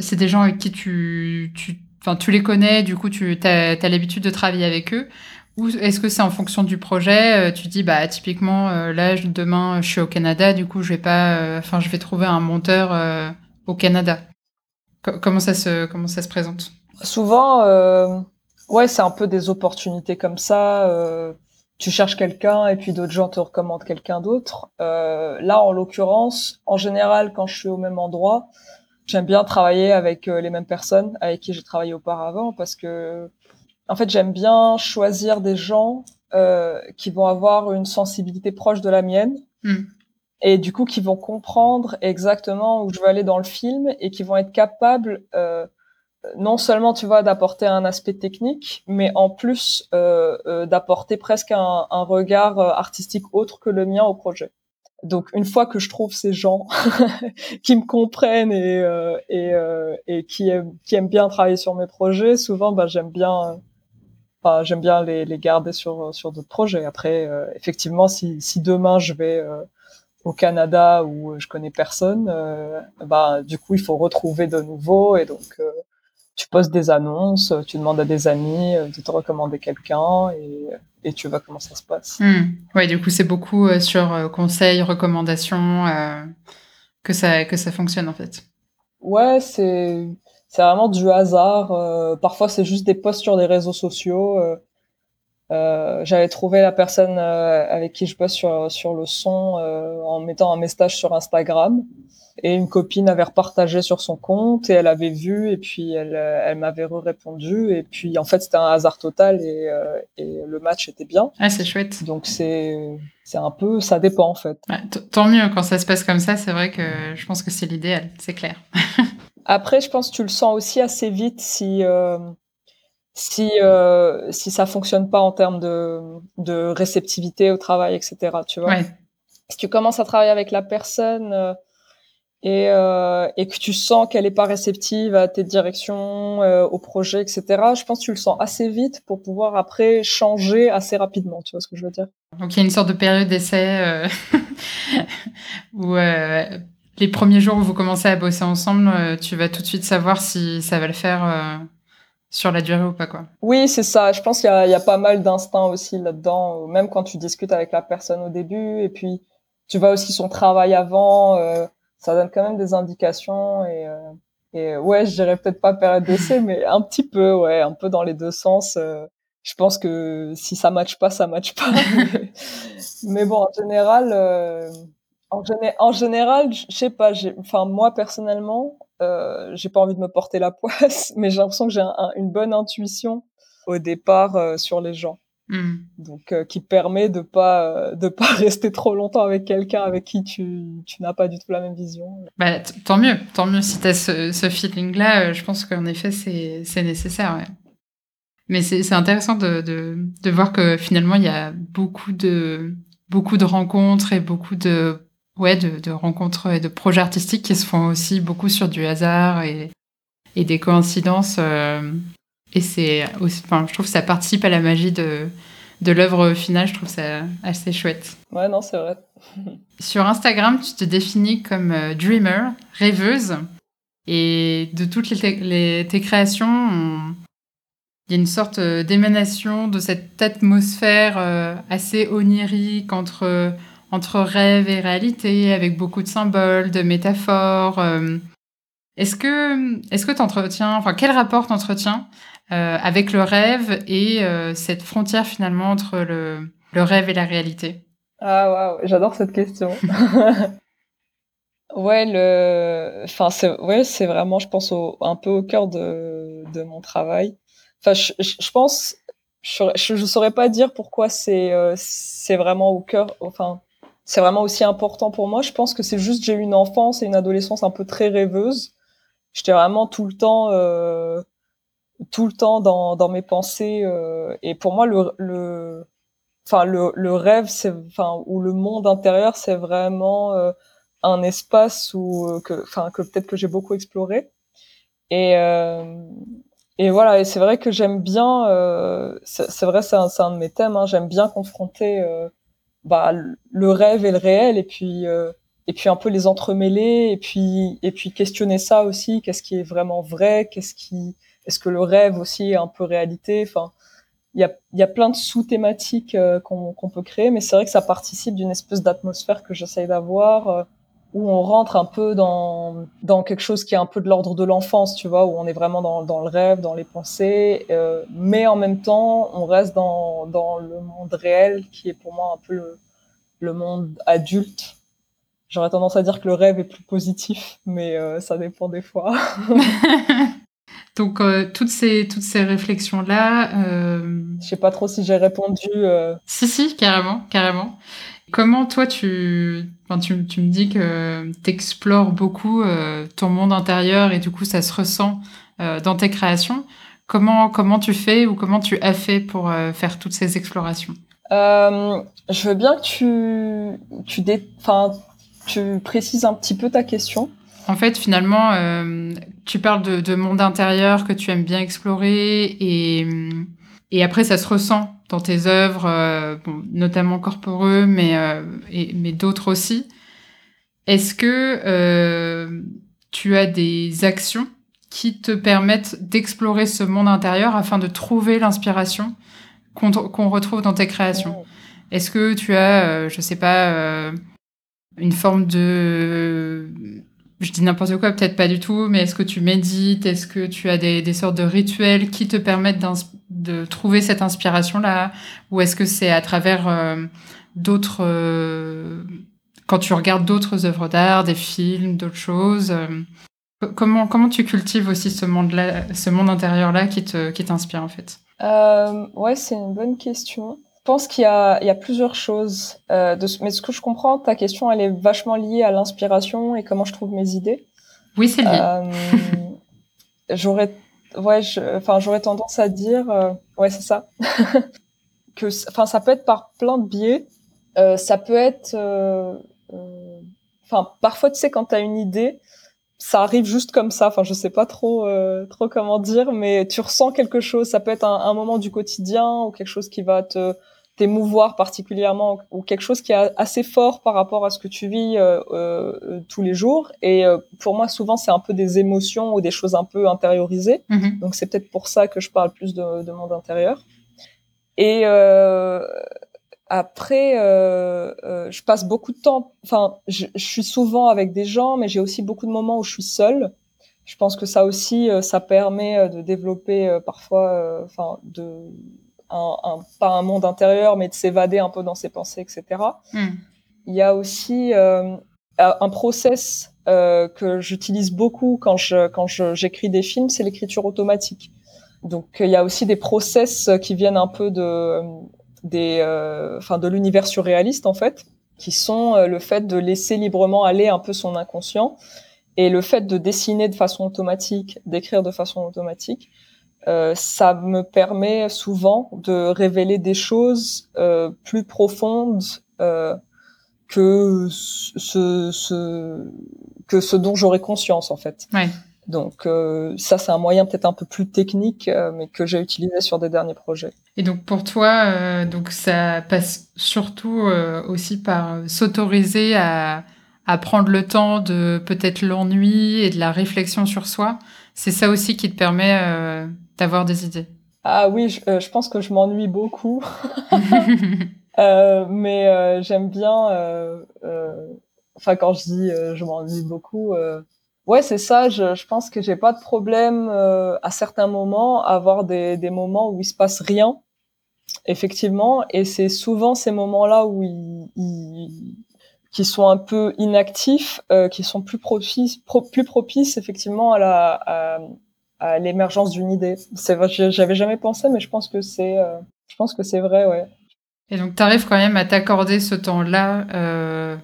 c'est des gens avec qui tu, tu, enfin, tu les connais, du coup, tu as, as l'habitude de travailler avec eux, ou est-ce que c'est en fonction du projet euh, Tu dis, bah, typiquement, euh, là, demain, je suis au Canada, du coup, je vais pas, euh, enfin, je vais trouver un monteur au Canada. comment ça se, comment ça se présente? Souvent, ouais, c'est un peu des opportunités comme ça. Tu cherches quelqu'un et puis d'autres gens te recommandent quelqu'un d'autre. là, en l'occurrence, en général, quand je suis au même endroit, j'aime bien travailler avec les mêmes personnes avec qui j'ai travaillé auparavant parce que en fait, j'aime bien choisir des gens euh, qui vont avoir une sensibilité proche de la mienne. Hmm. Et du coup, qui vont comprendre exactement où je veux aller dans le film et qui vont être capables euh, non seulement, tu vois, d'apporter un aspect technique, mais en plus euh, euh d'apporter presque un, un, regard euh, artistique autre que le mien au projet. Donc, une fois que je trouve ces gens qui me comprennent et, euh, et, et qui, aiment, qui aiment bien travailler sur mes projets, souvent, bah, j'aime bien Enfin, j'aime bien les, les, garder sur sur d'autres projets. Après, effectivement, si, si demain je vais au Canada où je connais personne, euh, bah du coup il faut retrouver de nouveau et donc euh, tu postes des annonces, tu demandes à des amis euh, de te recommander quelqu'un et, et tu vois comment ça se passe. Hmm. Ouais, du coup c'est beaucoup euh, sur conseils, recommandations que ça que ça fonctionne en fait. Ouais, c'est c'est vraiment du hasard. parfois c'est juste des posts sur des réseaux sociaux. Euh, j'avais trouvé la personne euh, avec qui je bosse sur, sur le son euh, en mettant un message sur Instagram et une copine avait repartagé sur son compte et elle avait vu et puis elle, elle m'avait répondu et puis en fait c'était un hasard total et, et le match était bien. Ah c'est chouette. Donc c'est c'est un peu ça dépend en fait. tant mieux quand ça se passe comme ça c'est vrai que je pense que c'est l'idéal c'est clair. Après je pense que tu le sens aussi assez vite si si euh, si ça fonctionne pas en termes de, de réceptivité au travail, etc. Tu vois. Si tu commences à travailler avec la personne euh, et, euh, et que tu sens qu'elle est pas réceptive à tes directions, euh, au projet, etc. Je pense que tu le sens assez vite pour pouvoir après changer assez rapidement. Tu vois ce que je veux dire? Donc il y a une sorte de période d'essai euh, où les premiers jours où vous commencez à bosser ensemble, tu vas tout de suite savoir si ça va le faire sur la durée ou pas quoi. Oui, c'est ça. Je pense qu'il y, y, a pas mal d'instinct aussi là-dedans, même quand tu discutes avec la personne au début, et puis tu vois aussi son travail avant, euh, ça donne quand même des indications et, euh, et ouais, je dirais peut-être pas période d'essai, mais un petit peu, ouais, un peu dans les deux sens. Euh, je pense que si ça matche pas, ça matche pas. mais bon, en général, euh, en, en, général, je sais pas. Enfin, moi personnellement, euh, j'ai pas envie de me porter la poisse, mais j'ai l'impression que j'ai une bonne intuition au départ euh, sur les gens. Hmm. Donc, euh, qui permet de pas de pas rester trop longtemps avec quelqu'un avec qui tu, tu n'as pas du tout la même vision. Bah, tant mieux, tant mieux si tu as ce, ce feeling-là. je pense qu'en effet, c'est nécessaire. Ouais. Mais c'est intéressant de, de, de, voir que finalement, il y a beaucoup de, beaucoup de rencontres et beaucoup de ouais, de, de, rencontres et de projets artistiques qui se font aussi beaucoup sur du hasard et, et des coïncidences. Euh, et c'est aussi, enfin, je trouve que ça participe à la magie de, de l'œuvre finale. Je trouve ça assez chouette. Ouais, non, c'est vrai. sur Instagram, tu te définis comme euh, dreamer, rêveuse. Et de toutes les, les tes créations, il y a une sorte euh, d'émanation de cette atmosphère assez onirique entre entre rêve et réalité, avec beaucoup de symboles, de métaphores. Euh. Est-ce que est-ce que t'entretiens, enfin quel rapport t'entretiens euh, avec le rêve et euh, cette frontière finalement entre le, le rêve et la réalité Ah waouh, j'adore cette question. ouais, le, enfin c'est ouais c'est vraiment, je pense un peu au cœur de, de mon travail. Enfin, je, je pense, je, je, saurais pas dire pourquoi c'est c'est vraiment au cœur, enfin c'est vraiment aussi important pour moi. Je pense que c'est juste j'ai eu une enfance et une adolescence un peu très rêveuse. J'étais vraiment tout le temps, euh, tout le temps dans, dans mes pensées. Euh, et pour moi, le, le, enfin le, le rêve, c'est, enfin ou le monde intérieur, c'est vraiment euh, un espace où euh, que, enfin que peut-être que j'ai beaucoup exploré. Et euh, et voilà. Et c'est vrai que j'aime bien. c'est vrai, c'est un, un, de mes thèmes. Hein, j'aime bien confronter bah, le rêve et le réel et puis euh, et puis un peu les entremêler et puis et puis questionner ça aussi qu'est-ce qui est vraiment vrai qu'est-ce qui est-ce que le rêve aussi est un peu réalité? Enfin il y a y a plein de sous-thématiques euh, qu'on peut créer mais c'est vrai que ça participe d'une espèce d'atmosphère que j'essaye d'avoir euh, où on rentre un peu dans, dans quelque chose qui est un peu de l'ordre de l'enfance, tu vois, où on est vraiment dans, dans le rêve, dans les pensées, euh, mais en même temps, on reste dans, dans le monde réel, qui est pour moi un peu le, le monde adulte. J'aurais tendance à dire que le rêve est plus positif, mais ça dépend des fois. Donc toutes ces toutes ces réflexions là. Je sais pas trop si j'ai répondu. Si si carrément carrément. Comment toi tu tu, tu, me dis que tu explores beaucoup ton monde intérieur et du coup ça se ressent dans tes créations. Comment comment tu fais ou comment tu as fait pour faire toutes ces explorations? Euh, je veux bien que tu, tu, dé, tu précises un petit peu ta question. En fait, finalement, euh, tu parles de, de, monde intérieur que tu aimes bien explorer et, après, ça se ressent dans tes œuvres, euh, notamment corporeux, mais, euh, mais d'autres aussi. Est-ce que tu as des actions qui te permettent d'explorer ce monde intérieur afin de trouver l'inspiration qu'on retrouve dans tes créations? Est-ce que tu as, je sais pas, une forme de, je dis n'importe quoi, peut-être pas du tout, mais est-ce que tu médites? Est-ce que tu as des, sortes de rituels qui te permettent de trouver cette inspiration-là? Ou est-ce que c'est à travers euh, d'autres, quand tu regardes d'autres œuvres d'art, des films, d'autres choses Comment, comment tu cultives aussi ce monde-là, ce monde intérieur-là qui te, qui t'inspire en fait? Euh, ouais, c'est une bonne question. Je pense qu'il y a, il y a plusieurs choses. Euh, de, mais ce que je comprends, ta question, elle est vachement liée à l'inspiration et comment je trouve mes idées. Oui, c'est lié. Euh, j'aurais, ouais, enfin, j'aurais tendance à dire, euh, ouais, c'est ça. que, enfin, ça peut être par plein de biais. Euh, ça peut être, euh, enfin, parfois, tu sais, quand tu as une idée, ça arrive juste comme ça. Enfin, je sais pas trop euh, trop comment dire, mais tu ressens quelque chose. Ça peut être un, un, moment du quotidien ou quelque chose qui va te t'émouvoir particulièrement ou quelque chose qui est assez fort par rapport à ce que tu vis euh, euh, tous les jours. Et euh, pour moi, souvent, c'est un peu des émotions ou des choses un peu intériorisées. Mm-hmm. Donc, c'est peut-être pour ça que je parle plus de, de monde intérieur. Et euh, après, euh, euh, je passe beaucoup de temps. Enfin, je, je, suis souvent avec des gens, mais j'ai aussi beaucoup de moments où je suis seule. Je pense que ça aussi, euh, ça permet euh, de développer euh, parfois, enfin, de un, un, pas un monde intérieur, mais de s'évader un peu dans ses pensées, etc. Mm. Il y a aussi un process que j'utilise beaucoup quand je quand j'écris des films, c'est l'écriture automatique. Donc, il y a aussi des process qui viennent un peu de des, euh, enfin, de l'univers surréaliste en fait, qui sont euh, le fait de laisser librement aller un peu son inconscient et le fait de dessiner de façon automatique, d'écrire de façon automatique. Euh, ça me permet souvent de révéler des choses euh, plus profondes euh, que ce, ce, que ce dont j'aurais conscience en fait. Ouais. Donc euh, ça, c'est un moyen peut-être un peu plus technique, euh, mais que j'ai utilisé sur des derniers projets. Et donc pour toi, euh, donc ça passe surtout euh, aussi par s'autoriser à, à prendre le temps de peut-être l'ennui et de la réflexion sur soi. C'est ça aussi qui te permet euh, d'avoir des idées. Ah oui, je, je pense que je m'ennuie beaucoup. mais j'aime bien. Enfin, quand je dis je m'ennuie beaucoup Ouais, c'est ça. Je, je, pense que j'ai pas de problème euh, à certains moments à avoir des, des moments où il se passe rien, effectivement. Et c'est souvent ces moments-là où ils, ils, qui sont un peu inactifs, euh, qui sont plus propices, pro, plus propices effectivement à la à, l'émergence d'une idée. C'est j'avais jamais pensé, mais je pense que c'est euh, je pense que c'est vrai, ouais. Et donc, tu arrives quand même à t'accorder ce temps-là euh,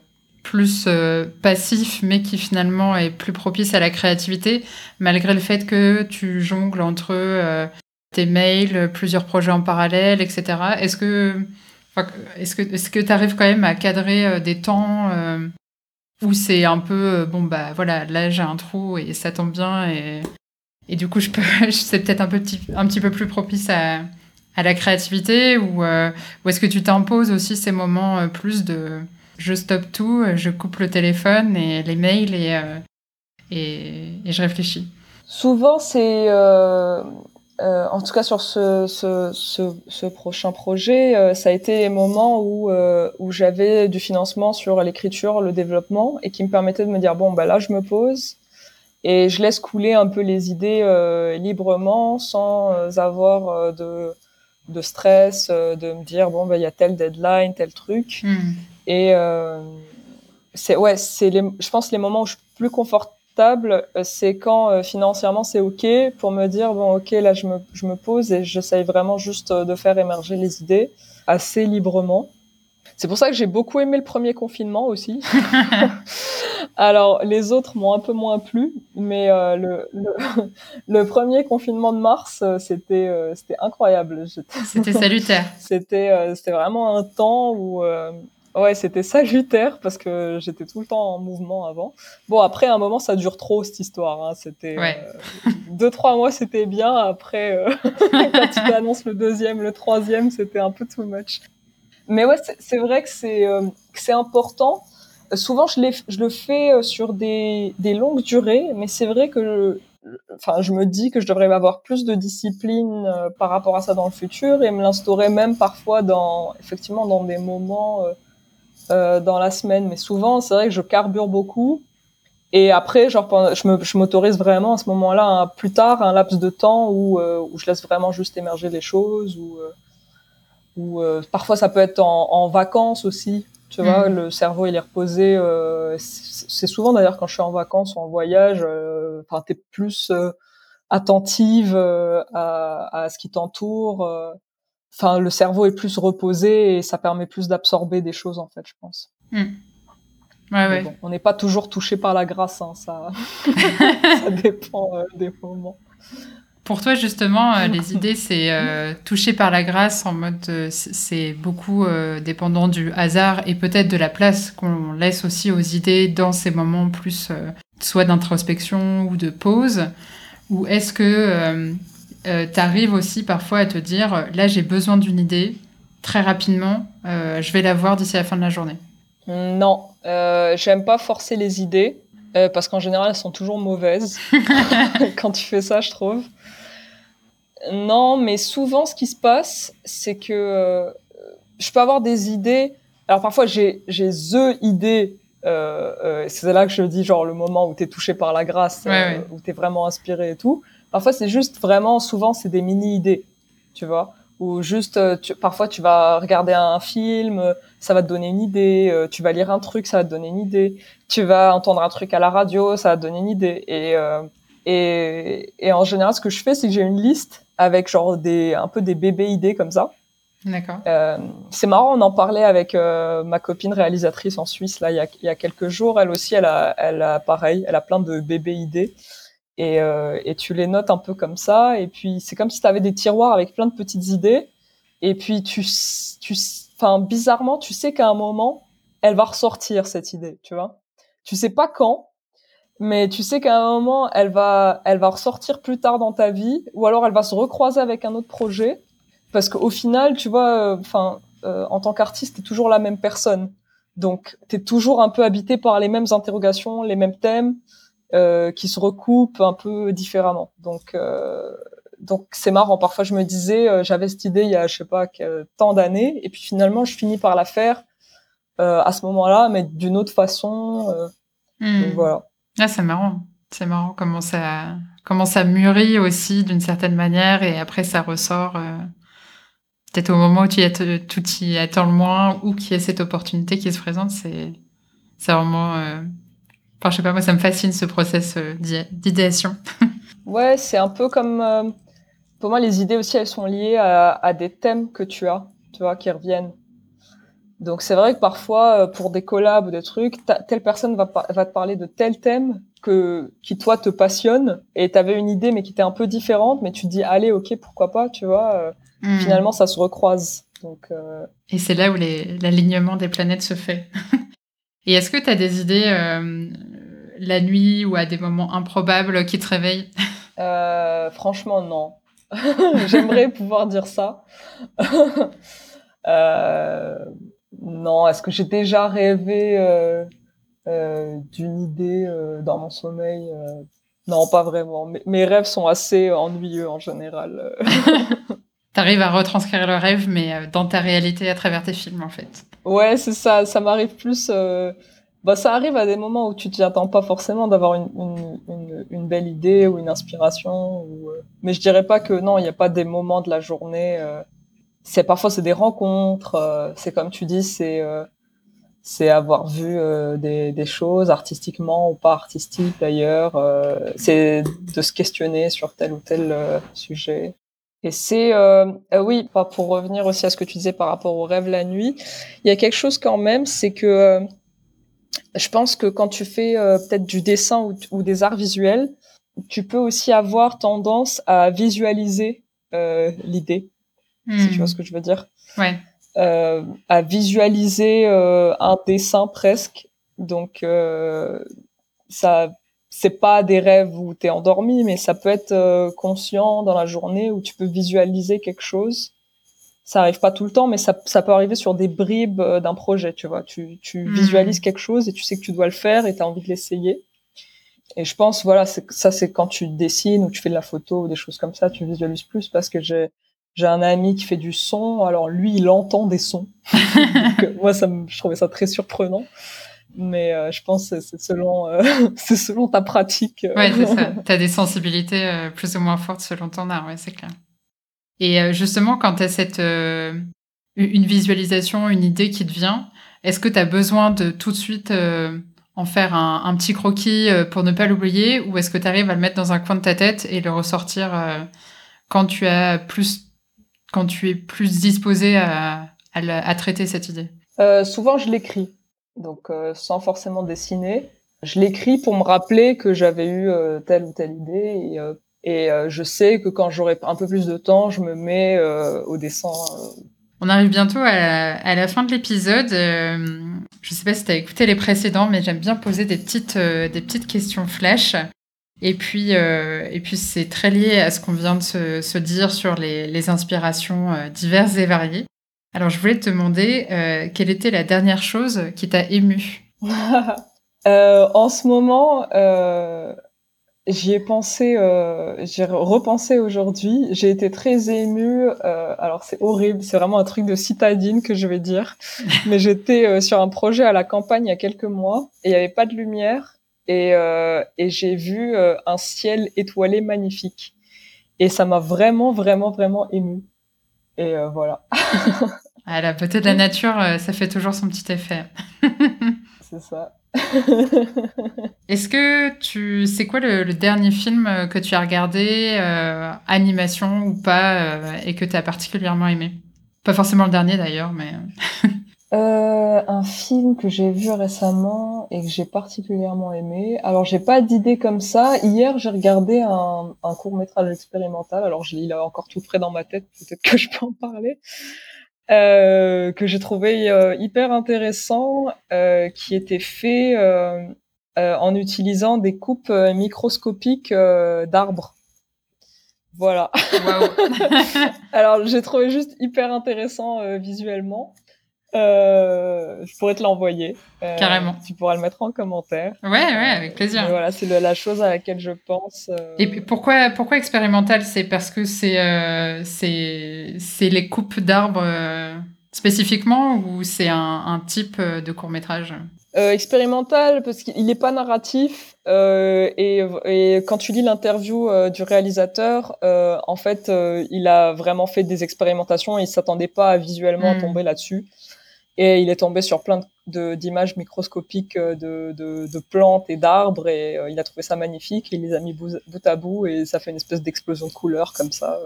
plus euh, passif, mais qui finalement est plus propice à la créativité, malgré le fait que tu jongles entre euh, tes mails, plusieurs projets en parallèle, etc. Est-ce que est-ce que que tu arrives quand même à cadrer euh, des temps où c'est un peu bon bah voilà là j'ai un trou et ça tombe bien et et du coup je peux c'est peut-être un petit un petit peu plus propice à à la créativité ou, ou est-ce que tu t'imposes aussi ces moments plus de je stoppe tout, euh, je coupe le téléphone et les mails et, euh, et, et, je réfléchis. Souvent, c'est, euh, en tout cas sur ce, ce, ce, ce prochain projet, euh, ça a été les moments où, euh, où j'avais du financement sur l'écriture, le développement, et qui me permettait de me dire, bon, bah là, je me pose et je laisse couler un peu les idées librement sans avoir de de stress, de me dire bon bah il y a tel deadline, tel truc. Mm. Et euh, c'est ouais, c'est je pense les moments où je suis plus confort, stable, c'est quand financièrement c'est ok pour me dire bon ok là je me, je me pose et j'essaye vraiment juste de faire émerger les idées assez librement. C'est pour ça que j'ai beaucoup aimé le premier confinement aussi. Alors, les autres m'ont un peu moins plu, mais euh, le, le, premier confinement de mars, euh, c'était euh, c'était incroyable. C'était salutaire. c'était c'était vraiment un temps où ouais, c'était salutaire parce que j'étais tout le temps en mouvement avant. Bon, après, à un moment, ça dure trop cette histoire. Hein. C'était deux trois mois, c'était bien. Après, quand tu t'annonces le deuxième, le troisième, c'était un peu too much. Mais ouais, c'est vrai que c'est euh, c'est important. Souvent, je, je le fais euh, sur des, des longues durées, mais c'est vrai que enfin, je me dis que je devrais avoir plus de discipline euh, par rapport à ça dans le futur et me l'instaurer même parfois dans, effectivement, dans des moments euh, dans la semaine. Mais souvent, c'est vrai que je carbure beaucoup. Et après, genre, je m'autorise vraiment à ce moment-là, plus tard, un laps de temps où, où je laisse vraiment juste émerger les choses, ou ou euh, parfois ça peut être en, en vacances aussi. Tu vois, mm. le cerveau il est reposé. Euh, c'est souvent d'ailleurs quand je suis en vacances ou en voyage, euh, enfin t'es plus attentive à, à, ce qui t'entoure. Enfin, le cerveau est plus reposé et ça permet plus d'absorber des choses en fait, je pense. Mm. Ouais, ouais. on n'est pas toujours touché par la grâce, hein, ça, ça dépend des moments. Pour toi, justement, euh, les idées, c'est euh, toucher par la grâce en mode, euh, c'est beaucoup dépendant du hasard et peut-être de la place qu'on laisse aussi aux idées dans ces moments plus soit d'introspection ou de pause. Ou est-ce que tu arrives aussi parfois à te dire, là, j'ai besoin d'une idée, très rapidement, je vais la voir d'ici la fin de la journée Non, j'aime pas forcer les idées. parce qu'en général, elles sont toujours mauvaises quand tu fais ça, je trouve. Non, mais souvent, ce qui se passe, c'est que euh, je peux avoir des idées. Alors parfois, j'ai j'ai the idée. Euh, euh, c'est là que je dis genre le moment où tu es touché par la grâce, euh, où tu es vraiment inspiré et tout. Parfois, c'est juste vraiment, souvent, c'est des mini-idées, tu vois. Ou juste, tu, parfois, tu vas regarder un film, ça va te donner une idée. tu vas lire un truc, ça va te donner une idée. Tu vas entendre un truc à la radio, ça va te donner une idée. Et, et, et en général, ce que je fais, c'est que j'ai une liste avec genre des un peu des bébés idées comme ça. D'accord. Euh, c'est marrant, on en parlait avec euh, ma copine réalisatrice en Suisse là il y a, il y a quelques jours. Elle aussi, elle a, elle a pareil, elle a plein de bébés idées et, euh, et tu les notes un peu comme ça. Et puis c'est comme si tu avais des tiroirs avec plein de petites idées. Et puis tu, tu, enfin bizarrement, tu sais qu'à un moment, elle va ressortir cette idée, tu vois. Tu sais pas quand, mais tu sais qu'à un moment, elle va, elle va ressortir plus tard dans ta vie, ou alors elle va se recroiser avec un autre projet, parce qu'au final, tu vois, euh, enfin, euh, en tant qu'artiste, t'es toujours la même personne, donc t'es toujours un peu habité par les mêmes interrogations, les mêmes thèmes, euh, qui se recoupent un peu différemment. Donc, euh, donc c'est marrant. Parfois, je me disais, j'avais cette idée il y a, je sais pas, tant d'années, et puis finalement, je finis par la faire à ce moment-là, mais d'une autre façon. Hmm. Donc voilà. Ah, c'est marrant. C'est marrant comment ça, comment ça mûrit aussi d'une certaine manière et après ça ressort euh, peut-être au moment où tu y, attends le moins ou qu'il y a cette opportunité qui se présente. C'est, c'est vraiment. Enfin, je sais pas, moi ça me fascine ce process euh, d'idéation. ouais, c'est un peu comme. Euh, pour moi, les idées aussi, elles sont liées à, à des thèmes que tu as, tu vois, qui reviennent. Donc c'est vrai que parfois, euh, pour des collabs ou des trucs, telle personne va, va te parler de tel thème que qui toi te passionne et tu avais une idée mais qui était un peu différente, mais tu te dis allez ok pourquoi pas, tu vois. Hmm. Finalement ça se recroise. Donc euh... et c'est là où l'alignement des planètes se fait. et est-ce que tu as des idées euh, la nuit ou à des moments improbables qui te réveillent? Franchement non. J'aimerais pouvoir dire ça. euh, non, est-ce que j'ai déjà rêvé euh, euh, d'une idée euh, dans mon sommeil Non, pas vraiment. mes rêves sont assez ennuyeux en général. T'arrives à retranscrire le rêve, mais dans ta réalité à travers tes films, en fait. Ouais, c'est ça. Ça m'arrive plus. Bah, ça arrive à des moments où tu t'y attends pas forcément d'avoir une, une, une, belle idée ou une inspiration. Ou, Mais je dirais pas que non, il n'y a pas des moments de la journée c'est parfois c'est des rencontres, euh, c'est comme tu dis, c'est euh, c'est avoir vu des, des, choses artistiquement ou pas artistiques d'ailleurs. c'est de se questionner sur tel ou tel sujet. Et c'est oui, pas pour revenir aussi à ce que tu disais par rapport au rêve la nuit, il y a quelque chose quand même, c'est que je pense que quand tu fais euh, peut-être du dessin ou, des arts visuels, tu peux aussi avoir tendance à visualiser euh, l'idée, si tu vois hmm. ce que je veux dire. Ouais. Euh, à visualiser un dessin presque. Donc ça, c'est pas des rêves où tu es endormi, mais ça peut être conscient dans la journée où tu peux visualiser quelque chose ça arrive pas tout le temps, mais ça, ça peut arriver sur des bribes euh, d'un projet, tu vois. Tu, tu hmm. visualises quelque chose et tu sais que tu dois le faire et tu as envie de l'essayer. Et je pense, voilà, ça c'est quand tu dessines ou tu fais de la photo ou des choses comme ça, tu visualises plus parce que j'ai j'ai un ami qui fait du son, alors lui il entend des sons. Euh, moi ça me, je trouvais ça très surprenant. Mais euh, je pense que c'est selon, c'est selon ta pratique. Ouais, c'est ça. Tu as des sensibilités plus ou moins fortes selon ton art, ouais, c'est clair. Et euh, justement, quand tu as cette, euh, une visualisation, une idée qui te vient, est-ce que tu as besoin de tout de suite euh, en faire un, petit croquis pour ne pas l'oublier? Ou est-ce que tu arrives à le mettre dans un coin de ta tête et le ressortir quand tu as plus quand tu es plus disposé à, à, traiter cette idée? Souvent, je l'écris, donc sans forcément dessiner. Je l'écris pour me rappeler que j'avais eu telle ou telle idée et et euh, je sais que quand j'aurai un peu plus de temps, je me mets euh, au dessin. Euh. On arrive bientôt à la, fin de l'épisode. je ne sais pas si tu as écouté les précédents, mais j'aime bien poser des petites, des petites questions flash. Et puis, et puis c'est très lié à ce qu'on vient de se, se, dire sur les, les inspirations diverses et variées. Alors, je voulais te demander quelle était la dernière chose qui t'a ému En ce moment, J'y ai pensé, euh, j'ai repensé aujourd'hui. J'ai été très émue. Euh, alors c'est horrible, c'est vraiment un truc de citadine que je vais dire. Mais j'étais euh, sur un projet à la campagne il y a quelques mois et il n'y avait pas de lumière et, euh, et j'ai vu euh, un ciel étoilé magnifique. Et ça m'a vraiment, vraiment, vraiment émue. Et voilà. ah, la beauté de la nature, ça fait toujours son petit effet. c'est ça. Est-ce que tu sais quoi le, dernier film que tu as regardé, euh, animation ou pas, euh, et que tu as particulièrement aimé? Pas forcément le dernier d'ailleurs, mais. Euh, un film que j'ai vu récemment et que j'ai particulièrement aimé. Alors j'ai pas d'idée comme ça. Hier j'ai regardé un, un court métrage expérimental. Alors je l'ai encore tout frais dans ma tête. Peut-être que je peux en parler. Euh, que j'ai trouvé euh, hyper intéressant, euh, qui était fait en utilisant des coupes microscopiques d'arbres. Voilà. Alors j'ai trouvé juste hyper intéressant visuellement. Euh, je pourrais te l'envoyer. Euh, Carrément. Tu pourras le mettre en commentaire. Ouais, ouais, avec plaisir. voilà, c'est la chose à laquelle je pense. Euh. Et pourquoi, pourquoi expérimental? C'est parce que c'est c'est les coupes d'arbres spécifiquement ou c'est un, un, type de court métrage expérimental parce qu'il n'est pas narratif et, et, quand tu lis l'interview du réalisateur, en fait, il a vraiment fait des expérimentations et il s'attendait pas visuellement à hmm. tomber là-dessus. Et il est tombé sur plein d'images microscopiques euh, de, de, de plantes et d'arbres et euh, il a trouvé ça magnifique. Et il les a mis bout, à bout et ça fait une espèce d'explosion de couleurs comme ça.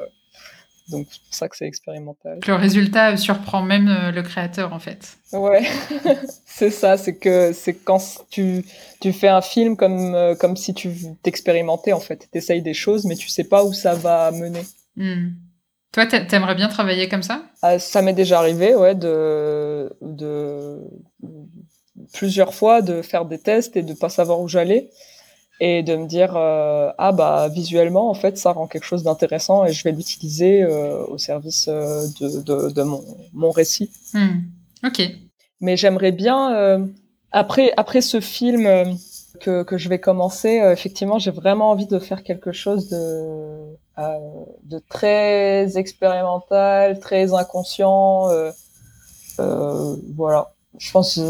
Euh. Donc c'est pour ça que c'est expérimental. Le résultat surprend même le créateur en fait. Ouais, c'est ça. C'est que c'est quand tu, tu fais un film comme, comme si tu t'expérimentais en fait. Tu essayes des choses mais tu sais pas où ça va mener. Hmm. Toi, t'aimerais bien travailler comme ça? Ah, Ça m'est déjà arrivé, ouais, de, de plusieurs fois de faire des tests et de pas savoir où j'allais et de me dire euh, ah bah visuellement en fait ça rend quelque chose d'intéressant et je vais l'utiliser euh, au service euh, de, de, de mon, mon, récit. Hmm. Ok. Mais j'aimerais bien après après ce film que, que je vais commencer effectivement j'ai vraiment envie de faire quelque chose de de très expérimental, très inconscient. Voilà. Je pense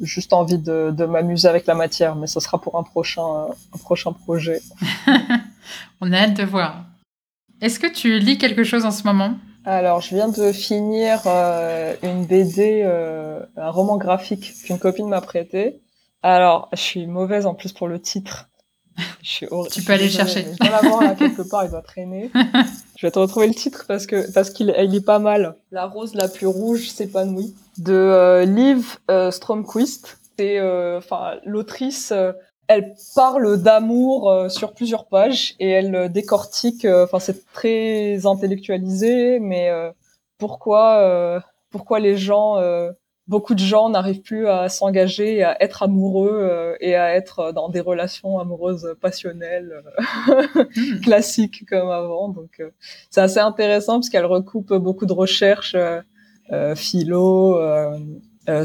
juste envie de, m'amuser avec la matière, mais ce sera pour un prochain, un prochain projet. On a hâte de voir. Est-ce que tu lis quelque chose en ce moment? Alors, je viens de finir euh, une BD, euh, un roman graphique qu'une copine m'a prêté. Alors, je suis mauvaise en plus pour le titre. Je suis tu peux aller chercher. Je dois l'avoir là quelque part, il doit traîner. je vais te retrouver le titre parce que parce qu'il il est pas mal. La rose la plus rouge s'épanouit de euh, Liv euh, Stromquist. C'est enfin l'autrice elle parle d'amour euh, sur plusieurs pages et elle euh, décortique. Euh, enfin, c'est très intellectualisé, mais pourquoi, pourquoi les gens, beaucoup de gens n'arrivent plus à s'engager, à être amoureux et à être dans des relations amoureuses passionnelles hmm. classiques comme avant. Donc, c'est assez intéressant parce qu'elle recoupe beaucoup de recherches philo euh,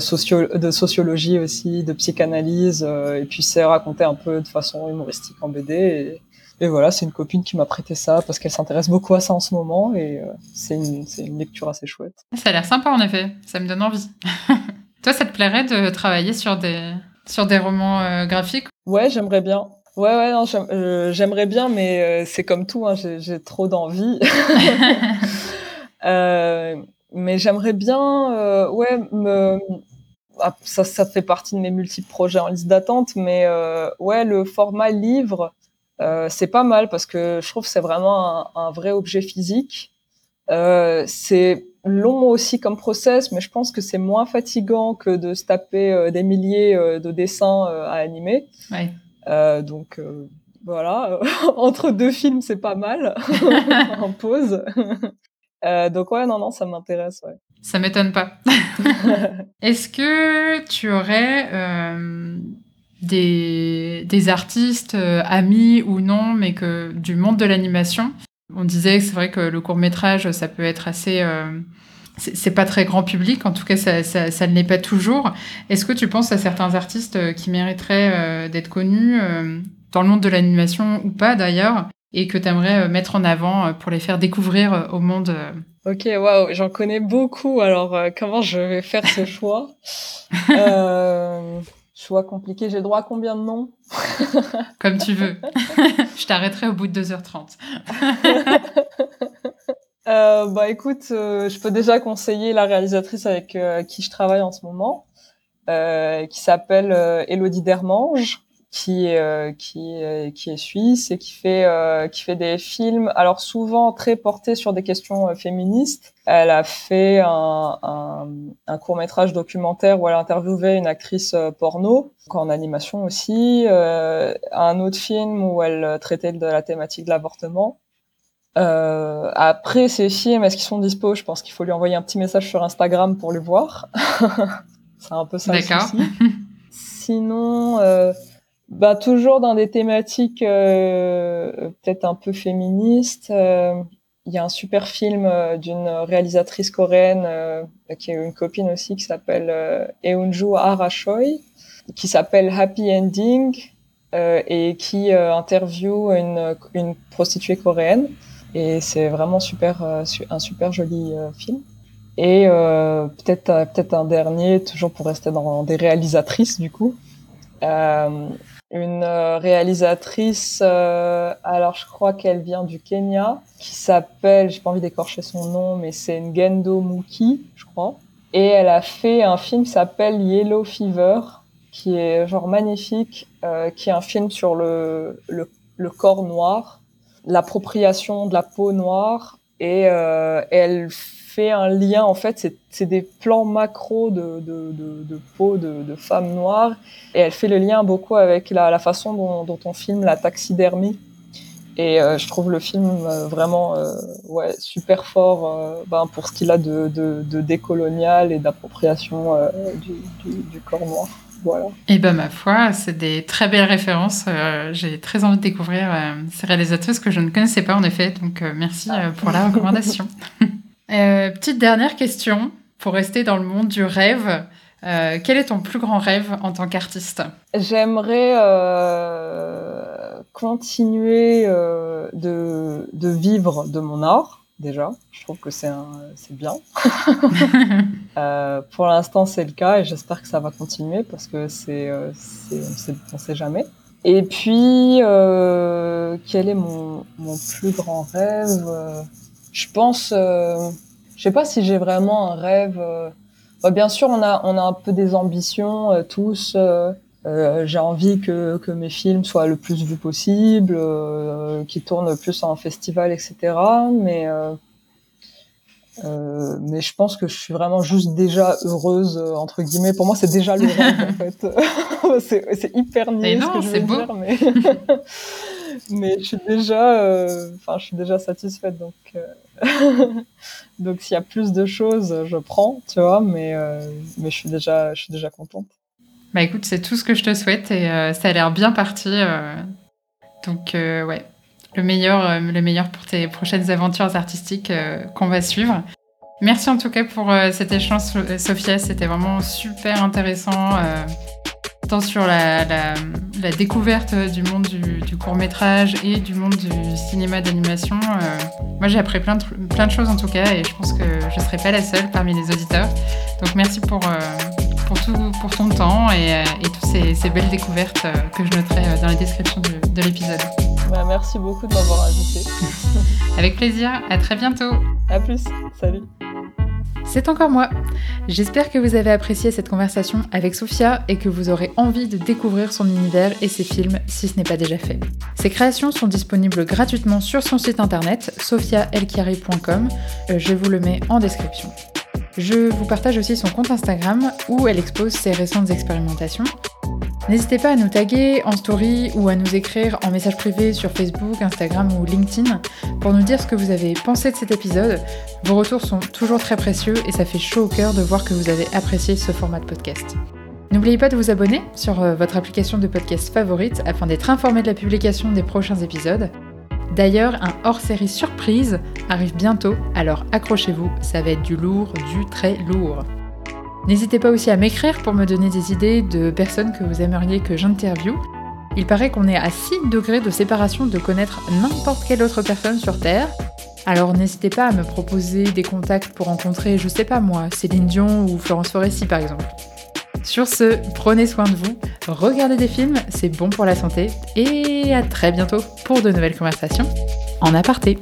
de sociologie aussi, de psychanalyse, euh, et puis c'est raconté un peu de façon humoristique en BD. Et, voilà, c'est une copine qui m'a prêté ça parce qu'elle s'intéresse beaucoup à ça en ce moment, et euh, c'est une, une, lecture assez chouette. Ça a l'air sympa en effet, ça me donne envie. Toi, ça te plairait de travailler sur des, sur des romans graphiques? Ouais, j'aimerais bien. Ouais, ouais, non, j'aimerais bien, mais c'est comme tout, hein, j'ai trop d'envie. euh, mais j'aimerais bien, euh, ouais, me... Ah, ça, ça fait partie de mes multiples projets en liste d'attente, mais euh, ouais, le format livre, euh, c'est pas mal parce que je trouve que c'est vraiment un, un, vrai objet physique. Euh, c'est long aussi comme process, mais je pense que c'est moins fatigant que de se taper euh, des milliers euh, de dessins à animer. Ouais. donc voilà, entre deux films, c'est pas mal en pause. Euh, donc ouais, non, non, ça m'intéresse, ouais. Ça m'étonne pas. Est-ce que tu aurais euh, des, des artistes euh, amis ou non, mais que du monde de l'animation On disait que c'est vrai que le court métrage, ça peut être assez c'est pas très grand public, en tout cas ça, ça, ça ne l'est pas toujours. Est-ce que tu penses à certains artistes qui mériteraient d'être connus dans le monde de l'animation ou pas d'ailleurs et que tu aimerais euh, mettre en avant euh, pour les faire découvrir euh, au monde Ok, waouh, j'en connais beaucoup. Alors, comment je vais faire ce choix? Euh, Choix compliqué. J'ai droit à combien de noms? Comme tu veux. je t'arrêterai au bout de 2h30. euh, bah écoute, je peux déjà conseiller la réalisatrice avec qui je travaille en ce moment, qui s'appelle Elodie Dermange qui euh, qui qui est suisse et qui fait euh, qui fait des films alors souvent très portés sur des questions euh, féministes. Elle a fait un, un, un court métrage documentaire où elle a interviewé une actrice porno en animation aussi. un autre film où elle traitait de la thématique de l'avortement. après ces films, est-ce qu'ils sont dispo? Je pense qu'il faut lui envoyer un petit message sur Instagram pour les voir. C'est un peu ça. D'accord. Sinon. Euh, bah, toujours dans des thématiques euh, peut-être un peu féministes. Euh, il y a un super film euh, d'une réalisatrice coréenne qui est une copine aussi qui s'appelle Eunju Arashoy, qui s'appelle Happy Ending et qui interviewe une, une prostituée coréenne. Et c'est vraiment super, un super joli film. Et peut-être peut-être un dernier, toujours pour rester dans des réalisatrices du coup. Une euh, réalisatrice, euh, alors je crois qu'elle vient du Kenya, qui s'appelle, j'ai pas envie d'écorcher son nom, mais c'est Ngendo Muki, je crois. Et elle a fait un film qui s'appelle Yellow Fever, qui est genre magnifique, euh, qui est un film sur le, le, le corps noir, l'appropriation de la peau noire, et euh, elle fait un lien, en fait, c'est des plans macro de, de, de, de peau de, de, femmes noires, et elle fait le lien beaucoup avec la, la façon dont, dont, on filme la taxidermie. Et euh, je trouve le film euh, vraiment euh, ouais, super fort ben, pour ce qu'il a de, de, décolonial et d'appropriation du, du, du, corps noir. Voilà. Et ben ma foi, c'est des très belles références. J'ai très envie de découvrir ces réalisatrices que je ne connaissais pas en effet. Donc merci pour la recommandation. Euh, petite dernière question pour rester dans le monde du rêve. Euh, quel est ton plus grand rêve en tant qu'artiste? J'aimerais euh, continuer euh, de, de, vivre de mon art, déjà. Je trouve que c'est bien. Pour l'instant, c'est le cas et j'espère que ça va continuer parce que c'est on ne sait jamais. Et puis, quel est mon, mon plus grand rêve? Je pense, euh, je sais pas si j'ai vraiment un rêve. Bah, bien sûr, on a, on a un peu des ambitions tous. j'ai envie que, que mes films soient le plus vus possible, qu'ils tournent le plus en festival, etc. Mais euh, mais je pense que je suis vraiment juste déjà heureuse euh, entre guillemets. Pour moi, c'est déjà le rêve en fait. c'est hyper niais ce que je veux dire, mais mais je suis déjà, euh, enfin, je suis déjà satisfaite. Donc donc s'il y a plus de choses, je prends, tu vois. Mais mais je suis déjà, je suis déjà contente. Bah écoute, c'est tout ce que je te souhaite et ça a l'air bien parti. donc ouais, le meilleur, euh, le meilleur pour tes prochaines aventures artistiques euh, qu'on va suivre. Merci en tout cas pour euh, cet échange, Sophia. C'était vraiment super intéressant, tant sur la, découverte du monde du, court métrage et du monde du cinéma d'animation. moi, j'ai appris plein de, plein de choses en tout cas, et je pense que je ne serai pas la seule parmi les auditeurs. Donc, merci pour, pour, tout, pour ton temps et, toutes ces, belles découvertes que je noterai dans la description de l'épisode. Bah, merci beaucoup de m'avoir invité. Avec plaisir, à très bientôt. À plus, salut. C'est encore moi. J'espère que vous avez apprécié cette conversation avec Sophia et que vous aurez envie de découvrir son univers et ses films si ce n'est pas déjà fait. Ses créations sont disponibles gratuitement sur son site internet sophiaelchiari.com. Euh, je vous le mets en description. Je vous partage aussi son compte Instagram où elle expose ses récentes expérimentations N'hésitez pas à nous taguer en story ou à nous écrire en message privé sur Facebook, Instagram ou LinkedIn pour nous dire ce que vous avez pensé de cet épisode. Vos retours sont toujours très précieux et ça fait chaud au cœur de voir que vous avez apprécié ce format de podcast. N'oubliez pas de vous abonner sur euh, votre application de podcast favorite afin d'être informé de la publication des prochains épisodes. D'ailleurs, un hors-série surprise arrive bientôt, alors accrochez-vous, ça va être du lourd, du très lourd. N'hésitez pas aussi à m'écrire pour me donner des idées de personnes que vous aimeriez que j'interviewe. Il paraît qu'on est à 6 degrés de séparation de connaître n'importe quelle autre personne sur Terre. Alors n'hésitez pas à me proposer des contacts pour rencontrer, je sais pas moi, Céline Dion ou Florence Foresti par exemple. Sur ce, prenez soin de vous, regardez des films, c'est bon pour la santé, et à très bientôt pour de nouvelles conversations en aparté.